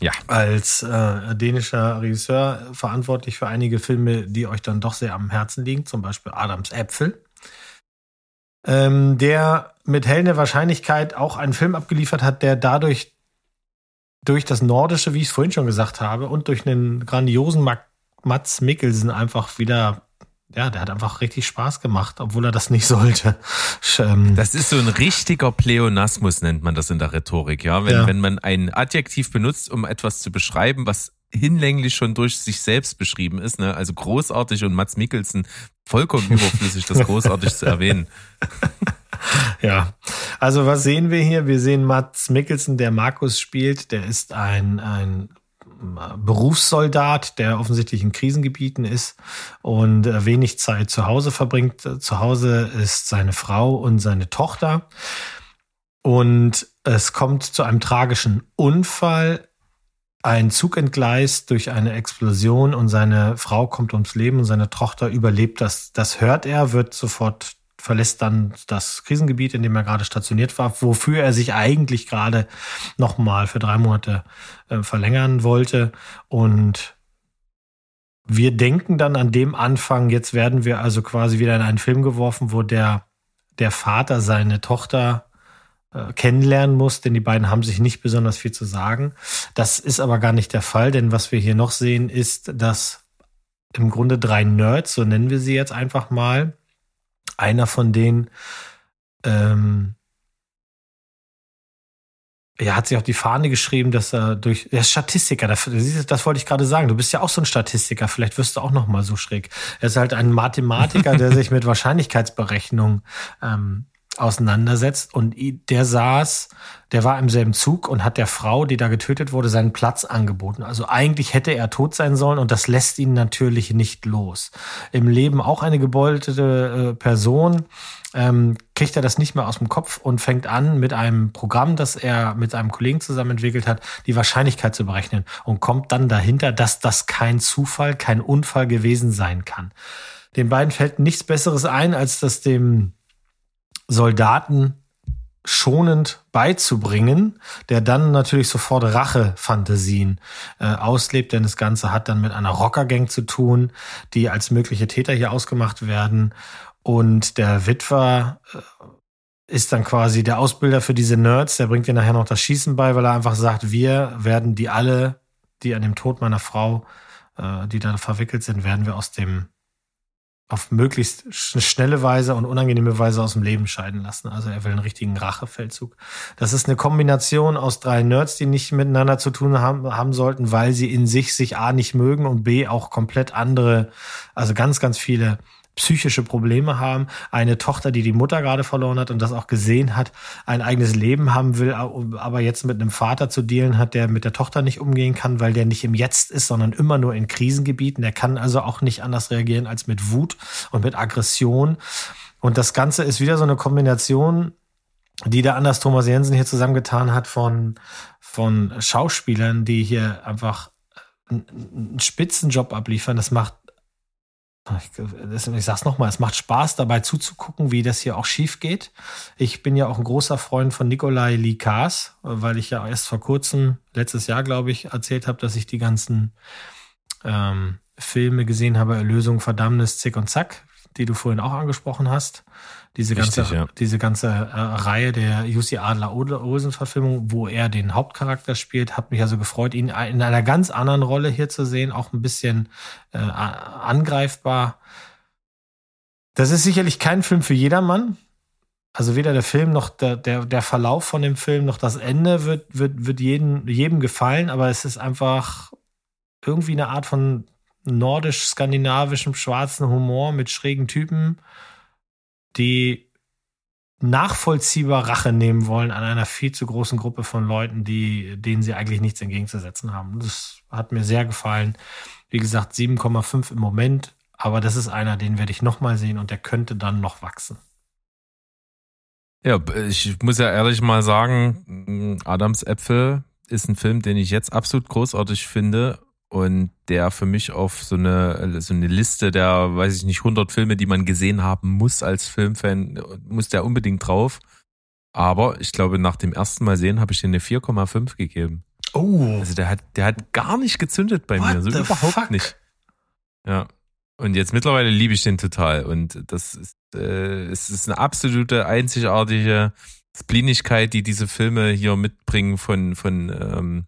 Ja. Als äh, dänischer Regisseur verantwortlich für einige Filme, die euch dann doch sehr am Herzen liegen, zum Beispiel Adams Äpfel. Ähm, der mit Helden der Wahrscheinlichkeit auch einen Film abgeliefert hat, der dadurch durch das Nordische, wie ich es vorhin schon gesagt habe, und durch einen grandiosen Mac- Mats Mikkelsen einfach wieder, ja, der hat einfach richtig Spaß gemacht, obwohl er das nicht sollte. Ähm, Das ist so ein richtiger Pleonasmus, nennt man das in der Rhetorik, ja. Wenn, Ja. wenn man ein Adjektiv benutzt, um etwas zu beschreiben, was hinlänglich schon durch sich selbst beschrieben ist, ne? Also großartig und Mats Mikkelsen vollkommen überflüssig, das großartig zu erwähnen. Ja, also was sehen wir hier? Wir sehen Mats Mikkelsen, der Markus spielt. Der ist ein, ein Berufssoldat, der offensichtlich in Krisengebieten ist und äh, wenig Zeit zu Hause verbringt. Zu Hause ist seine Frau und seine Tochter. Und es kommt zu einem tragischen Unfall. Ein Zug entgleist durch eine Explosion und seine Frau kommt ums Leben und seine Tochter überlebt das. Das hört er, wird sofort verlässt dann das Krisengebiet, in dem er gerade stationiert war, wofür er sich eigentlich gerade nochmal für drei Monate äh, verlängern wollte. Und wir denken dann an dem Anfang, jetzt werden wir also quasi wieder in einen Film geworfen, wo der, der Vater seine Tochter äh, kennenlernen muss, denn die beiden haben sich nicht besonders viel zu sagen. Das ist aber gar nicht der Fall, denn was wir hier noch sehen, ist, dass im Grunde drei Nerds, so nennen wir sie jetzt einfach mal, einer von denen ähm, er hat sich auf die Fahne geschrieben, dass er durch er ist Statistiker, das, das wollte ich gerade sagen. Du bist ja auch so ein Statistiker, vielleicht wirst du auch noch mal so schräg. Er ist halt ein Mathematiker, der sich mit Wahrscheinlichkeitsberechnungen ähm, auseinandersetzt und der saß, der war im selben Zug und hat der Frau, die da getötet wurde, seinen Platz angeboten. Also eigentlich hätte er tot sein sollen und das lässt ihn natürlich nicht los. Im Leben auch eine gebeutete äh, Person, ähm, kriegt er das nicht mehr aus dem Kopf und fängt an, mit einem Programm, das er mit einem Kollegen zusammen entwickelt hat, die Wahrscheinlichkeit zu berechnen und kommt dann dahinter, dass das kein Zufall, kein Unfall gewesen sein kann. Den beiden fällt nichts Besseres ein, als das dem Soldaten schonend beizubringen, der dann natürlich sofort Rachefantasien äh, auslebt, denn das Ganze hat dann mit einer Rockergang zu tun, die als mögliche Täter hier ausgemacht werden. Und der Witwer äh, ist dann quasi der Ausbilder für diese Nerds, der bringt dir nachher noch das Schießen bei, weil er einfach sagt, wir werden die alle, die an dem Tod meiner Frau, äh, die da verwickelt sind, werden wir aus dem auf möglichst sch- schnelle Weise und unangenehme Weise aus dem Leben scheiden lassen. Also er will einen richtigen Rachefeldzug. Das ist eine Kombination aus drei Nerds, die nicht miteinander zu tun haben, haben sollten, weil sie in sich sich A nicht mögen und B auch komplett andere, also ganz, ganz viele psychische Probleme haben, eine Tochter, die die Mutter gerade verloren hat und das auch gesehen hat, ein eigenes Leben haben will, aber jetzt mit einem Vater zu dealen hat, der mit der Tochter nicht umgehen kann, weil der nicht im Jetzt ist, sondern immer nur in Krisengebieten. Der kann also auch nicht anders reagieren als mit Wut und mit Aggression. Und das Ganze ist wieder so eine Kombination, die der Anders Thomas Jensen hier zusammengetan hat von, von Schauspielern, die hier einfach einen einen Spitzenjob abliefern. Das macht ich, das- ich sag's nochmal, es macht Spaß dabei zuzugucken, wie das hier auch schief geht. Ich bin ja auch ein großer Freund von Nikolai Likas, weil ich ja erst vor kurzem, letztes Jahr glaube ich, erzählt habe, dass ich die ganzen ähm, Filme gesehen habe, Erlösung, Verdammnis, Zick und Zack, die du vorhin auch angesprochen hast. Diese ganze, Richtig, ja. diese ganze äh, Reihe der Jussi Adler Olsen Verfilmung, wo er den Hauptcharakter spielt, hat mich also gefreut, ihn in einer ganz anderen Rolle hier zu sehen, auch ein bisschen äh, angreifbar. Das ist sicherlich kein Film für jedermann. Also weder der Film noch der, der, der Verlauf von dem Film noch das Ende wird, wird, wird jedem, jedem gefallen, aber es ist einfach irgendwie eine Art von nordisch-skandinavischem schwarzen Humor mit schrägen Typen, die nachvollziehbar Rache nehmen wollen an einer viel zu großen Gruppe von Leuten, die, denen sie eigentlich nichts entgegenzusetzen haben. Das hat mir sehr gefallen. Wie gesagt, 7,5 im Moment, aber das ist einer, den werde ich nochmal sehen und der könnte dann noch wachsen. Ja, ich muss ja ehrlich mal sagen, Adams Äpfel ist ein Film, den ich jetzt absolut großartig finde und der für mich auf so eine, so eine Liste der, weiß ich nicht, 100 Filme, die man gesehen haben muss als Filmfan, muss der unbedingt drauf. Aber ich glaube, nach dem ersten Mal sehen habe ich den eine 4,5 gegeben. Oh, Also der hat, der hat gar nicht gezündet bei What mir, so überhaupt fuck? nicht. Ja. Und jetzt mittlerweile liebe ich den total. Und das ist, äh, es ist eine absolute einzigartige Splinigkeit, die diese Filme hier mitbringen von, von ähm,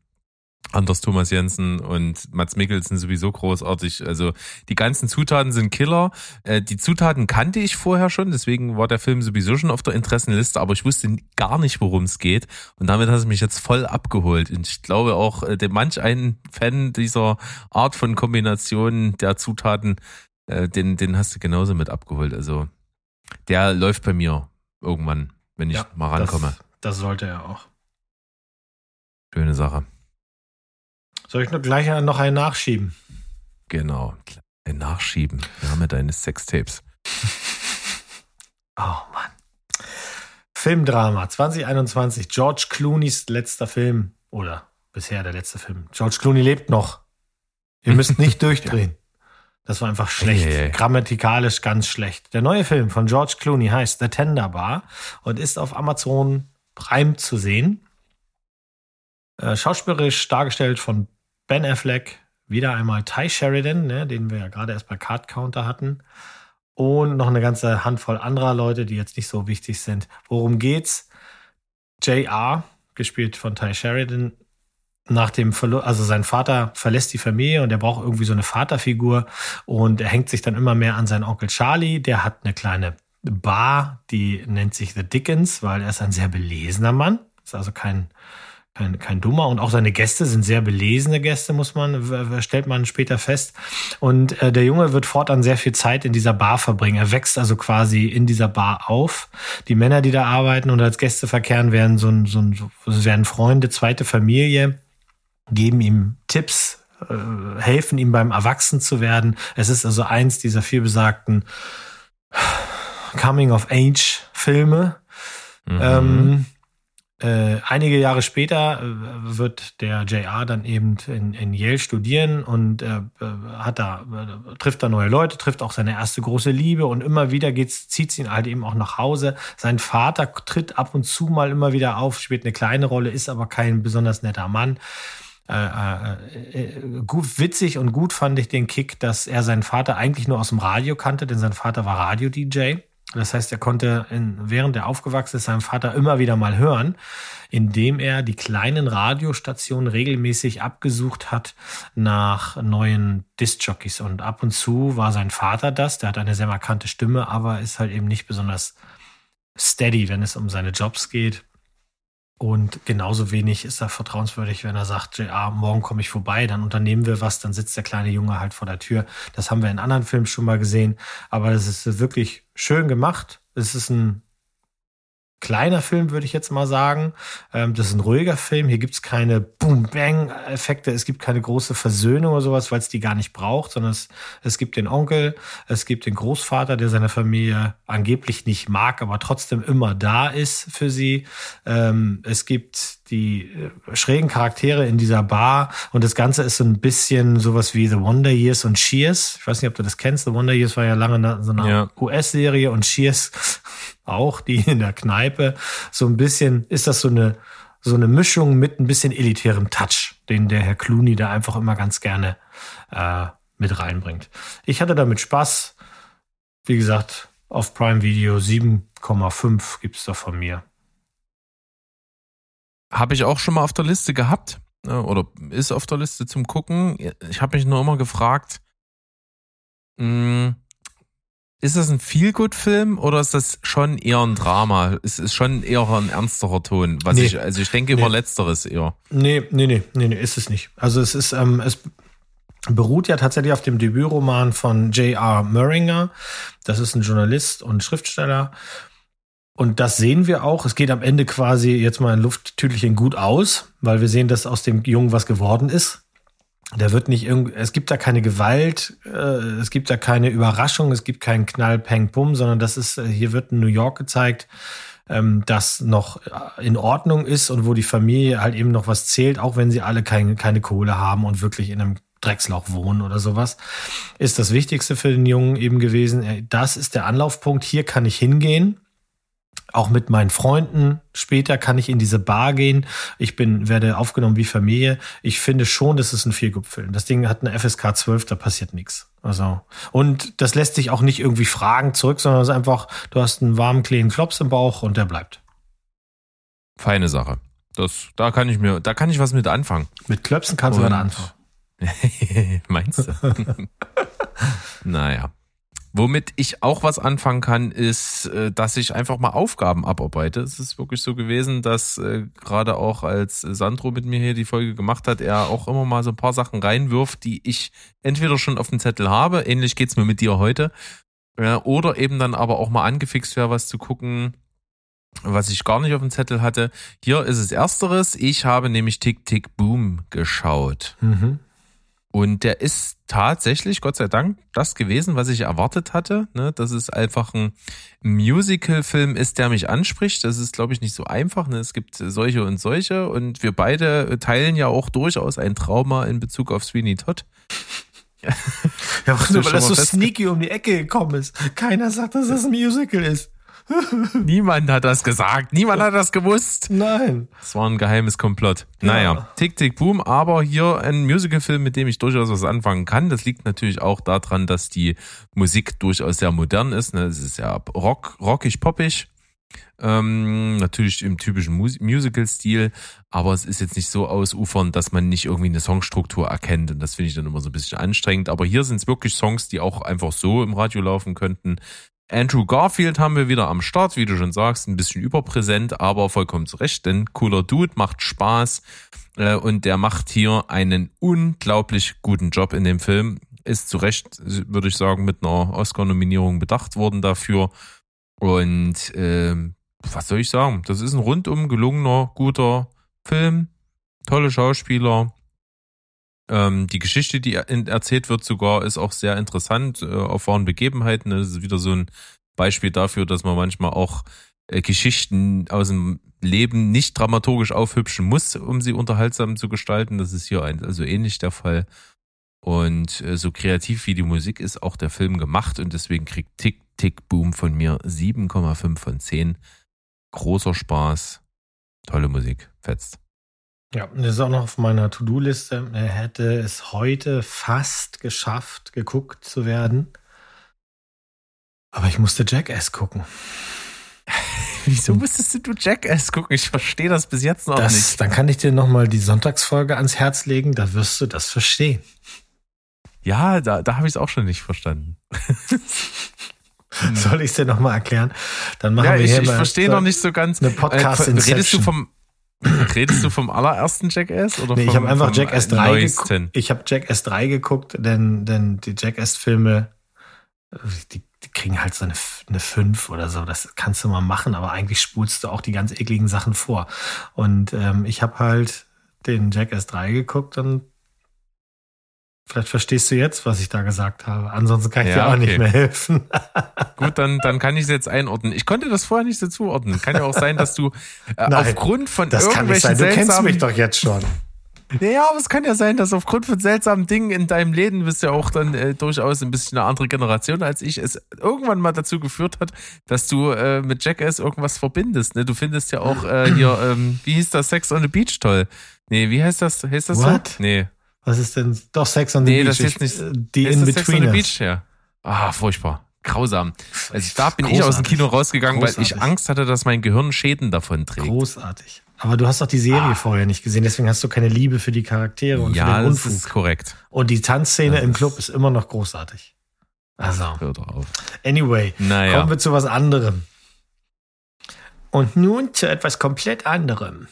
Anders Thomas Jensen und Mats Mikkelsen sowieso großartig. Also die ganzen Zutaten sind Killer. Äh, die Zutaten kannte ich vorher schon, deswegen war der Film sowieso schon auf der Interessenliste, aber ich wusste gar nicht, worum es geht. Und damit hat es mich jetzt voll abgeholt. Und ich glaube auch, äh, dem manch einen Fan dieser Art von Kombination der Zutaten, äh, den, den hast du genauso mit abgeholt. Also der läuft bei mir irgendwann, wenn ich ja, mal rankomme. Das, das sollte er auch. Schöne Sache. Soll ich noch gleich noch einen nachschieben? Genau. Ein Nachschieben. Wir haben ja deine Sextapes. Oh Mann. Filmdrama 2021. George Clooney's letzter Film. Oder bisher der letzte Film. George Clooney lebt noch. Ihr müsst nicht durchdrehen. Das war einfach schlecht. Ei, ei, ei. Grammatikalisch ganz schlecht. Der neue Film von George Clooney heißt The Tender Bar und ist auf Amazon Prime zu sehen. Äh, schauspielerisch dargestellt von Ben Affleck, wieder einmal Ty Sheridan, ne, den wir ja gerade erst bei Card Counter hatten. Und noch eine ganze Handvoll anderer Leute, die jetzt nicht so wichtig sind. Worum geht's? JR, gespielt von Ty Sheridan, nach dem Verlust, also sein Vater verlässt die Familie und er braucht irgendwie so eine Vaterfigur und er hängt sich dann immer mehr an seinen Onkel Charlie, der hat eine kleine Bar, die nennt sich The Dickens, weil er ist ein sehr belesener Mann, ist also kein kein, kein dummer und auch seine Gäste sind sehr belesene Gäste, muss man, stellt man später fest. Und äh, der Junge wird fortan sehr viel Zeit in dieser Bar verbringen. Er wächst also quasi in dieser Bar auf. Die Männer, die da arbeiten und als Gäste verkehren, werden so ein, so ein, werden Freunde, zweite Familie, geben ihm Tipps, äh, helfen ihm beim Erwachsen zu werden. Es ist also eins dieser vielbesagten Coming-of-Age-Filme. Mhm. Ähm, äh, einige Jahre später äh, wird der JR dann eben in, in Yale studieren und äh, äh, hat da, äh, trifft da neue Leute, trifft auch seine erste große Liebe und immer wieder geht's, zieht's ihn halt eben auch nach Hause. Sein Vater tritt ab und zu mal immer wieder auf, spielt eine kleine Rolle, ist aber kein besonders netter Mann. Äh, gut, witzig und gut fand ich den Kick, dass er seinen Vater eigentlich nur aus dem Radio kannte, denn sein Vater war Radio-DJ Das heißt, er konnte in, während er aufgewachsen ist, seinen Vater immer wieder mal hören, indem er die kleinen Radiostationen regelmäßig abgesucht hat nach neuen Discjockeys. Und ab und zu war sein Vater das. Der hat eine sehr markante Stimme, aber ist halt eben nicht besonders steady, wenn es um seine Jobs geht. Und genauso wenig ist er vertrauenswürdig, wenn er sagt, ja, morgen komme ich vorbei, dann unternehmen wir was, dann sitzt der kleine Junge halt vor der Tür. Das haben wir in anderen Filmen schon mal gesehen. Aber das ist wirklich schön gemacht. Es ist ein kleiner Film, würde ich jetzt mal sagen. Ähm, das ist ein ruhiger Film. Hier gibt's keine Boom-Bang-Effekte. Es gibt keine große Versöhnung oder sowas, weil es die gar nicht braucht, sondern es, es gibt den Onkel, es gibt den Großvater, der seine Familie angeblich nicht mag, aber trotzdem immer da ist für sie. Ähm, es gibt die äh, schrägen Charaktere in dieser Bar und das Ganze ist so ein bisschen sowas wie The Wonder Years und Cheers. Ich weiß nicht, ob du das kennst. The Wonder Years war ja lange so eine ja. US-Serie und Cheers auch, die in der Kneipe. So ein bisschen ist das so eine, so eine Mischung mit ein bisschen elitärem Touch, den der Herr Clooney da einfach immer ganz gerne äh, mit reinbringt. Ich hatte damit Spaß. Wie gesagt, auf Prime Video 7,5 gibt's da von mir. Habe ich auch schon mal auf der Liste gehabt ne, oder ist auf der Liste zum Gucken. Ich habe mich nur immer gefragt, mh, hm, ist das ein Feel-Good-Film oder ist das schon eher ein Drama? Es ist schon eher ein ernsterer Ton. Was nee. ich, also ich denke nee. letzteres eher. Nee, nee, nee, nee, nee, ist es nicht. Also es ist, ähm, es beruht ja tatsächlich auf dem Debütroman von J.R. Muringer. Das ist ein Journalist und Schriftsteller. Und das sehen wir auch. Es geht am Ende quasi jetzt mal ein Lufttütelchen gut aus, weil wir sehen, dass aus dem Jungen was geworden ist. Da wird nicht irgendwie, es gibt da keine Gewalt, äh, es gibt da keine Überraschung, es gibt keinen Knall, Peng, Pum, sondern das ist, äh, hier wird in New York gezeigt, ähm, das noch äh, in Ordnung ist und wo die Familie halt eben noch was zählt, auch wenn sie alle keine, keine Kohle haben und wirklich in einem Dreckslauch wohnen oder sowas, ist das Wichtigste für den Jungen eben gewesen. Das ist der Anlaufpunkt. Hier kann ich hingehen auch mit meinen Freunden. Später kann ich in diese Bar gehen. Ich bin, werde aufgenommen wie Familie. Ich finde schon, das ist ein Feelgood-Film. Das Ding hat eine FSK 12, da passiert nichts. Also, und das lässt sich auch nicht irgendwie fragen zurück, sondern es ist einfach, du hast einen warmen, kleinen Klops im Bauch und der bleibt. Feine Sache. Das, da kann ich mir, da kann ich was mit anfangen. Mit Klöpsen kannst und du dann anfangen. Meinst du? naja. Womit ich auch was anfangen kann, ist, äh, dass ich einfach mal Aufgaben abarbeite. Es ist wirklich so gewesen, dass äh, gerade auch als Sandro mit mir hier die Folge gemacht hat, er auch immer mal so ein paar Sachen reinwirft, die ich entweder schon auf dem Zettel habe, ähnlich geht's mir mit dir heute, oder eben dann aber auch mal angefixt wäre, was zu gucken, was ich gar nicht auf dem Zettel hatte. Hier ist es ersteres. Ich habe nämlich Tick Tick Boom geschaut. Mhm. Und der ist tatsächlich, Gott sei Dank, das gewesen, was ich erwartet hatte. Ne? Dass es einfach ein Musical-Film ist, der mich anspricht. Das ist, glaube ich, nicht so einfach. Ne? Es gibt solche und solche. Und wir beide teilen ja auch durchaus ein Trauma in Bezug auf Sweeney Todd. ja, weil das so sneaky um die Ecke gekommen ist. Keiner sagt, dass das ein Musical ist. Niemand hat das gesagt. Niemand hat das gewusst. Nein. Das war ein geheimes Komplott. Naja, ja. Tick, Tick, Boom. Aber hier ein Musicalfilm, mit dem ich durchaus was anfangen kann. Das liegt natürlich auch daran, dass die Musik durchaus sehr modern ist. Es ist ja rock, rockig, poppig. Ähm, natürlich im typischen Musical-Stil, aber es ist jetzt nicht so ausufernd, dass man nicht irgendwie eine Songstruktur erkennt. Und das finde ich dann immer so ein bisschen anstrengend. Aber hier sind es wirklich Songs, die auch einfach so im Radio laufen könnten. Andrew Garfield haben wir wieder am Start, wie du schon sagst, ein bisschen überpräsent, aber vollkommen zu Recht, denn cooler Dude, macht Spaß äh, und der macht hier einen unglaublich guten Job in dem Film. Ist zu Recht, würde ich sagen, mit einer Oscar-Nominierung bedacht worden dafür. Und äh, was soll ich sagen? Das ist ein rundum gelungener, guter Film. Tolle Schauspieler, ähm, die Geschichte, die erzählt wird, sogar ist auch sehr interessant äh, auf wahren Begebenheiten. Das ist wieder so ein Beispiel dafür, dass man manchmal auch äh, Geschichten aus dem Leben nicht dramaturgisch aufhübschen muss, um sie unterhaltsam zu gestalten. Das ist hier ein, also ähnlich der Fall. Und äh, so kreativ wie die Musik ist auch der Film gemacht und deswegen kriegt Tick Tick Boom von mir 7,5 von 10. Großer Spaß, tolle Musik, fetzt. Ja, das ist auch noch auf meiner To-Do-Liste. Er hätte es heute fast geschafft, geguckt zu werden. Aber ich musste Jackass gucken. Wieso musstest du Jackass gucken? Ich verstehe das bis jetzt noch Das, nicht. dann kann ich dir nochmal die Sonntagsfolge ans Herz legen, da wirst du das verstehen. Ja, da, da habe ich es auch schon nicht verstanden. Soll ich es dir nochmal erklären? Dann machen Ja, wir ich, hier ich mal verstehe so- noch nicht so ganz. eine Podcast äh, redest du vom Redest du vom allerersten Jackass oder Nee, ich vom, habe einfach Jackass äh, 3 neuesten? geguckt. Ich habe Jackass 3 geguckt, denn, denn die Jackass-Filme, die, die kriegen halt so eine, eine 5 oder so. Das kannst du mal machen, aber eigentlich spulst du auch die ganz ekligen Sachen vor. Und ähm, ich habe halt den Jackass 3 geguckt und vielleicht verstehst du jetzt, was ich da gesagt habe. Ansonsten kann ich Ja, dir auch nicht okay. mehr helfen. Gut, dann, dann kann ich es jetzt einordnen. Ich konnte das vorher nicht so zuordnen. Kann ja auch sein, dass du äh, Nein, aufgrund von Das kann nicht irgendwelchen sein. Du kennst seltsamen mich doch jetzt schon. Ja, Ja, aber es kann ja sein, dass aufgrund von seltsamen Dingen in deinem Leben, du bist ja auch dann äh, durchaus ein bisschen eine andere Generation als ich, es irgendwann mal dazu geführt hat, dass du äh, mit Jackass irgendwas verbindest. Ne? Du findest ja auch äh, hier, ähm, wie hieß das, Sex on the Beach toll. Nee, wie heißt das? Heißt das What? so? Nee. Was ist denn? Doch Sex on the Nee, Beach. das ist Ich- nicht- äh, Die Heißt das Sex on the. Beach? Ja. Ah, furchtbar. Grausam. Also da bin ich aus dem Großartig. Kino rausgegangen, weil ich Großartig. Angst hatte, dass mein Gehirn Schäden davon trägt. Großartig. Aber du hast doch die Serie vorher nicht gesehen, deswegen hast du keine Liebe für die Charaktere und Ah. ja, für den das Unfug. ist korrekt. Und die Tanzszene Das im ist- Club ist immer noch großartig. Also, Hör doch auf. anyway, Naja. kommen wir zu was anderem. Und nun zu etwas komplett anderem.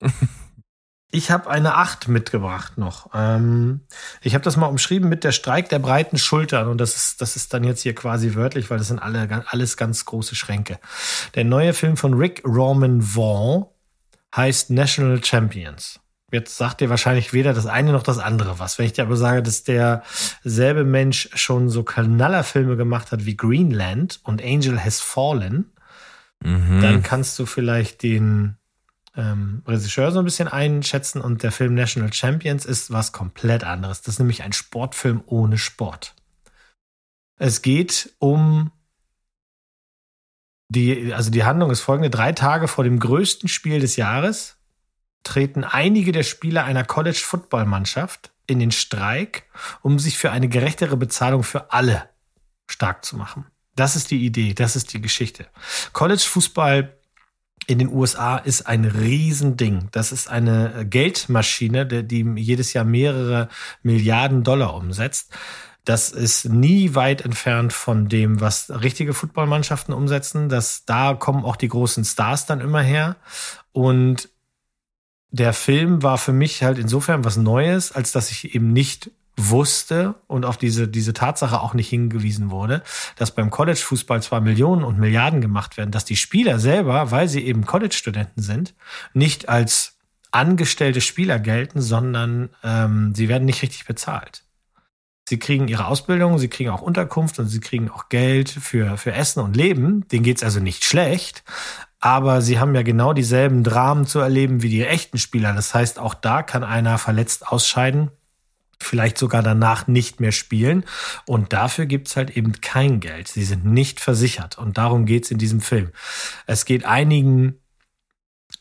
Ich habe eine 8 mitgebracht noch. Ähm, ich habe das mal umschrieben mit der Streik der breiten Schultern. Und das ist, das ist dann jetzt hier quasi wörtlich, weil das sind alle, alles ganz große Schränke. Der neue Film von Rick Roman Vaughn heißt National Champions. Jetzt sagt dir wahrscheinlich weder das eine noch das andere was. Wenn ich dir aber sage, dass derselbe Mensch schon so Knallerfilme gemacht hat wie Greenland und Angel Has Fallen, Mhm. dann kannst du vielleicht den ähm, Regisseur so ein bisschen einschätzen und der Film National Champions ist was komplett anderes. Das ist nämlich ein Sportfilm ohne Sport. Es geht um die, also die Handlung ist folgende. Drei Tage vor dem größten Spiel des Jahres treten einige der Spieler einer College-Football-Mannschaft in den Streik, um sich für eine gerechtere Bezahlung für alle stark zu machen. Das ist die Idee, das ist die Geschichte. College-Fußball in den USA ist ein Riesending. Das ist eine Geldmaschine, die die jedes Jahr mehrere Milliarden Dollar umsetzt. Das ist nie weit entfernt von dem, was richtige Footballmannschaften umsetzen. Das, da kommen auch die großen Stars dann immer her. Und der Film war für mich halt insofern was Neues, als dass ich eben nicht wusste und auf diese, diese Tatsache auch nicht hingewiesen wurde, dass beim College-Fußball zwar Millionen und Milliarden gemacht werden, dass die Spieler selber, weil sie eben College-Studenten sind, nicht als angestellte Spieler gelten, sondern ähm, sie werden nicht richtig bezahlt. Sie kriegen ihre Ausbildung, sie kriegen auch Unterkunft und sie kriegen auch Geld für, für Essen und Leben. Denen geht's also nicht schlecht. Aber sie haben ja genau dieselben Dramen zu erleben wie die echten Spieler. Das heißt, auch da kann einer verletzt ausscheiden, vielleicht sogar danach nicht mehr spielen. Und dafür gibt's halt eben kein Geld. Sie sind nicht versichert. Und darum geht's in diesem Film. Es geht einigen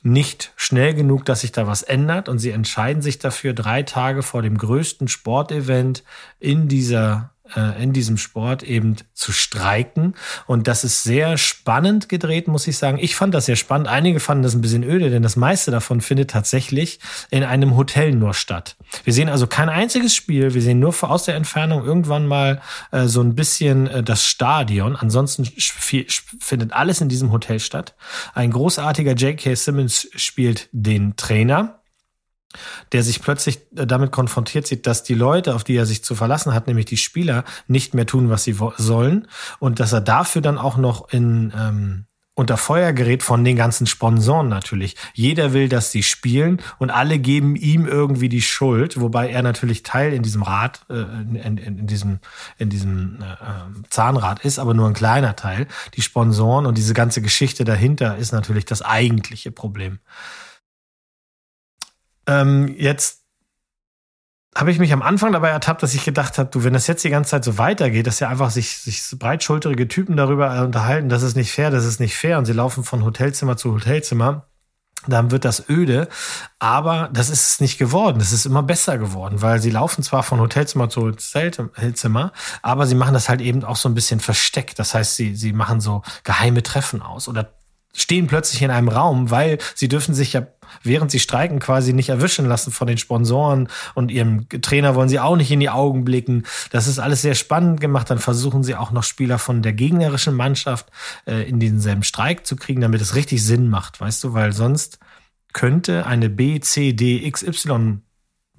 nicht schnell genug, dass sich da was ändert. Und sie entscheiden sich dafür, drei Tage vor dem größten Sportevent in dieser äh, in diesem Sport eben zu streiken. Und das ist sehr spannend gedreht, muss ich sagen. Ich fand das sehr spannend. Einige fanden das ein bisschen öde, denn das meiste davon findet tatsächlich in einem Hotel nur statt. Wir sehen also kein einziges Spiel. Wir sehen nur aus der Entfernung irgendwann mal äh, so ein bisschen äh, das Stadion. Ansonsten findet alles in diesem Hotel statt. Ein großartiger J.K. Simmons spielt den Trainer der sich plötzlich äh, damit konfrontiert sieht, dass die Leute, auf die er sich zu verlassen hat, nämlich die Spieler, nicht mehr tun, was sie sollen und dass er dafür dann auch noch in ähm, unter Feuer gerät von den ganzen Sponsoren natürlich. Jeder will, dass sie spielen und alle geben ihm irgendwie die Schuld, wobei er natürlich Teil in diesem Rad, äh, in, in, in diesem, in diesem äh, äh, Zahnrad ist, aber nur ein kleiner Teil. Die Sponsoren und diese ganze Geschichte dahinter ist natürlich das eigentliche Problem. Ähm, jetzt habe ich mich am Anfang dabei ertappt, dass ich gedacht habe, du, wenn das jetzt die ganze Zeit so weitergeht, dass ja einfach sich, sich breitschulterige Typen darüber unterhalten, das ist nicht fair, das ist nicht fair und sie laufen von Hotelzimmer zu Hotelzimmer, dann wird das öde. Aber das ist es nicht geworden. Das ist immer besser geworden, weil sie laufen zwar von Hotelzimmer zu Hotelzimmer, aber sie machen das halt eben auch so ein bisschen versteckt. Das heißt, sie, sie machen so geheime Treffen aus oder stehen plötzlich in einem Raum, weil sie dürfen sich ja, während sie streiken, quasi nicht erwischen lassen von den Sponsoren und ihrem Trainer wollen sie auch nicht in die Augen blicken. Das ist alles sehr spannend gemacht. Dann versuchen sie auch noch Spieler von der gegnerischen Mannschaft äh, in denselben Streik zu kriegen, damit es richtig Sinn macht, weißt du, weil sonst könnte eine B, C, D, XY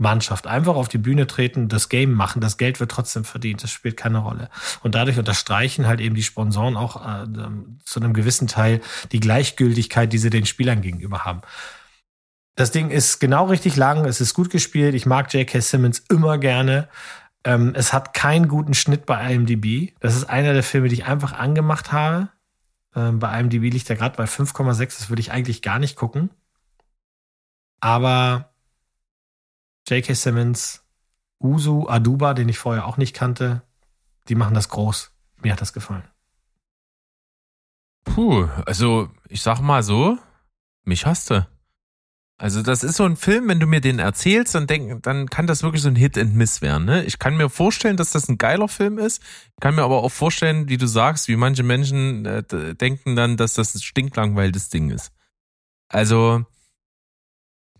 Mannschaft einfach auf die Bühne treten, das Game machen, das Geld wird trotzdem verdient, das spielt keine Rolle. Und dadurch unterstreichen halt eben die Sponsoren auch äh, zu einem gewissen Teil die Gleichgültigkeit, die sie den Spielern gegenüber haben. Das Ding ist genau richtig lang, es ist gut gespielt, ich mag J.K. Simmons immer gerne. Ähm, es hat keinen guten Schnitt bei IMDb. Das ist einer der Filme, die ich einfach angemacht habe. Ähm, bei IMDb liegt er gerade bei 5,6, das würde ich eigentlich gar nicht gucken. Aber J.K. Simmons, Usu Aduba, den ich vorher auch nicht kannte, die machen das groß. Mir hat das gefallen. Puh, also ich sag mal so, mich hasste. Also das ist so ein Film, wenn du mir den erzählst, dann denk, dann kann das wirklich so ein Hit and Miss werden. Ne? Ich kann mir vorstellen, dass das ein geiler Film ist. Ich kann mir aber auch vorstellen, wie du sagst, wie manche Menschen äh, denken dann, dass das ein stinklangweiliges Ding ist. Also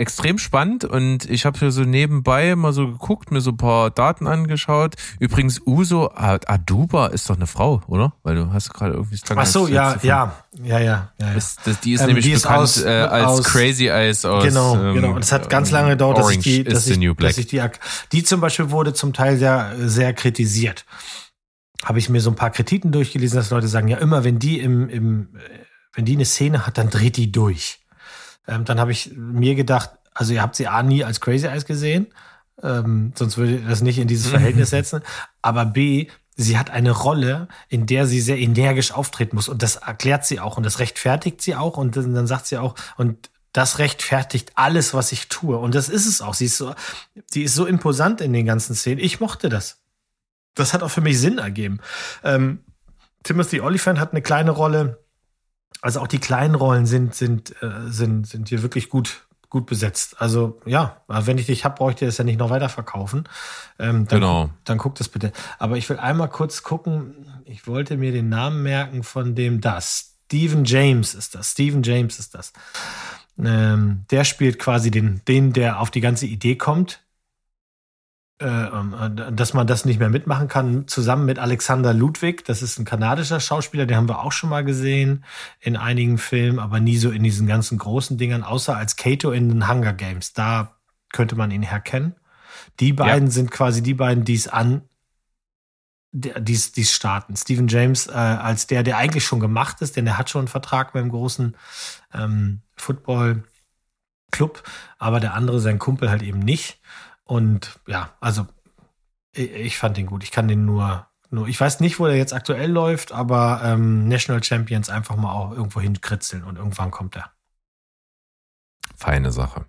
extrem spannend und ich habe hier so nebenbei mal so geguckt, mir so ein paar Daten angeschaut. Übrigens, Uso Aduba ist doch eine Frau, oder? Weil du hast gerade irgendwie Ach so, ja, ja, ja, ja, ja. Ist, das, die ist ähm, nämlich die ist bekannt aus, äh, als aus, Crazy Eyes aus. Genau, ähm, genau. Und es hat ganz lange gedauert, dass ich die, dass ich, dass ich die, die zum Beispiel wurde zum Teil sehr, sehr kritisiert. Habe ich mir so ein paar Kritiken durchgelesen, dass Leute sagen, ja immer, wenn die im, im, wenn die eine Szene hat, dann dreht die durch. Ähm, dann habe ich mir gedacht, also ihr habt sie A nie als Crazy Eyes gesehen, ähm, sonst würde ich das nicht in dieses Verhältnis setzen. Aber B, sie hat eine Rolle, in der sie sehr energisch auftreten muss. Und das erklärt sie auch und das rechtfertigt sie auch. Und dann sagt sie auch, und das rechtfertigt alles, was ich tue. Und das ist es auch. Sie ist so, sie ist so imposant in den ganzen Szenen. Ich mochte das. Das hat auch für mich Sinn ergeben. Ähm, Timothy Oliphant hat eine kleine Rolle also auch die kleinen Rollen sind, sind, äh, sind, sind hier wirklich gut, gut besetzt. Also ja, wenn ich dich hab, brauche ich dir das ja nicht noch weiter verkaufen. Ähm, dann, genau. Dann guck das bitte. Aber ich will einmal kurz gucken. Ich wollte mir den Namen merken von dem das. Stephen James ist das. Stephen James ist das. Ähm, der spielt quasi den, den, der auf die ganze Idee kommt, dass man das nicht mehr mitmachen kann, zusammen mit Alexander Ludwig. Das ist ein kanadischer Schauspieler, den haben wir auch schon mal gesehen in einigen Filmen, aber nie so in diesen ganzen großen Dingern, außer als Kato in den Hunger Games. Da könnte man ihn herkennen. Die beiden ja. sind quasi die beiden, die es an dies, dies starten. Stephen James äh, als der, der eigentlich schon gemacht ist, denn er hat schon einen Vertrag beim großen ähm, Football Club, aber der andere, sein Kumpel halt eben nicht. Und ja, also ich fand den gut. Ich kann den nur, nur, ich weiß nicht, wo der jetzt aktuell läuft, aber ähm, National Champions einfach mal auch irgendwo hinkritzeln und irgendwann kommt er. Feine Sache.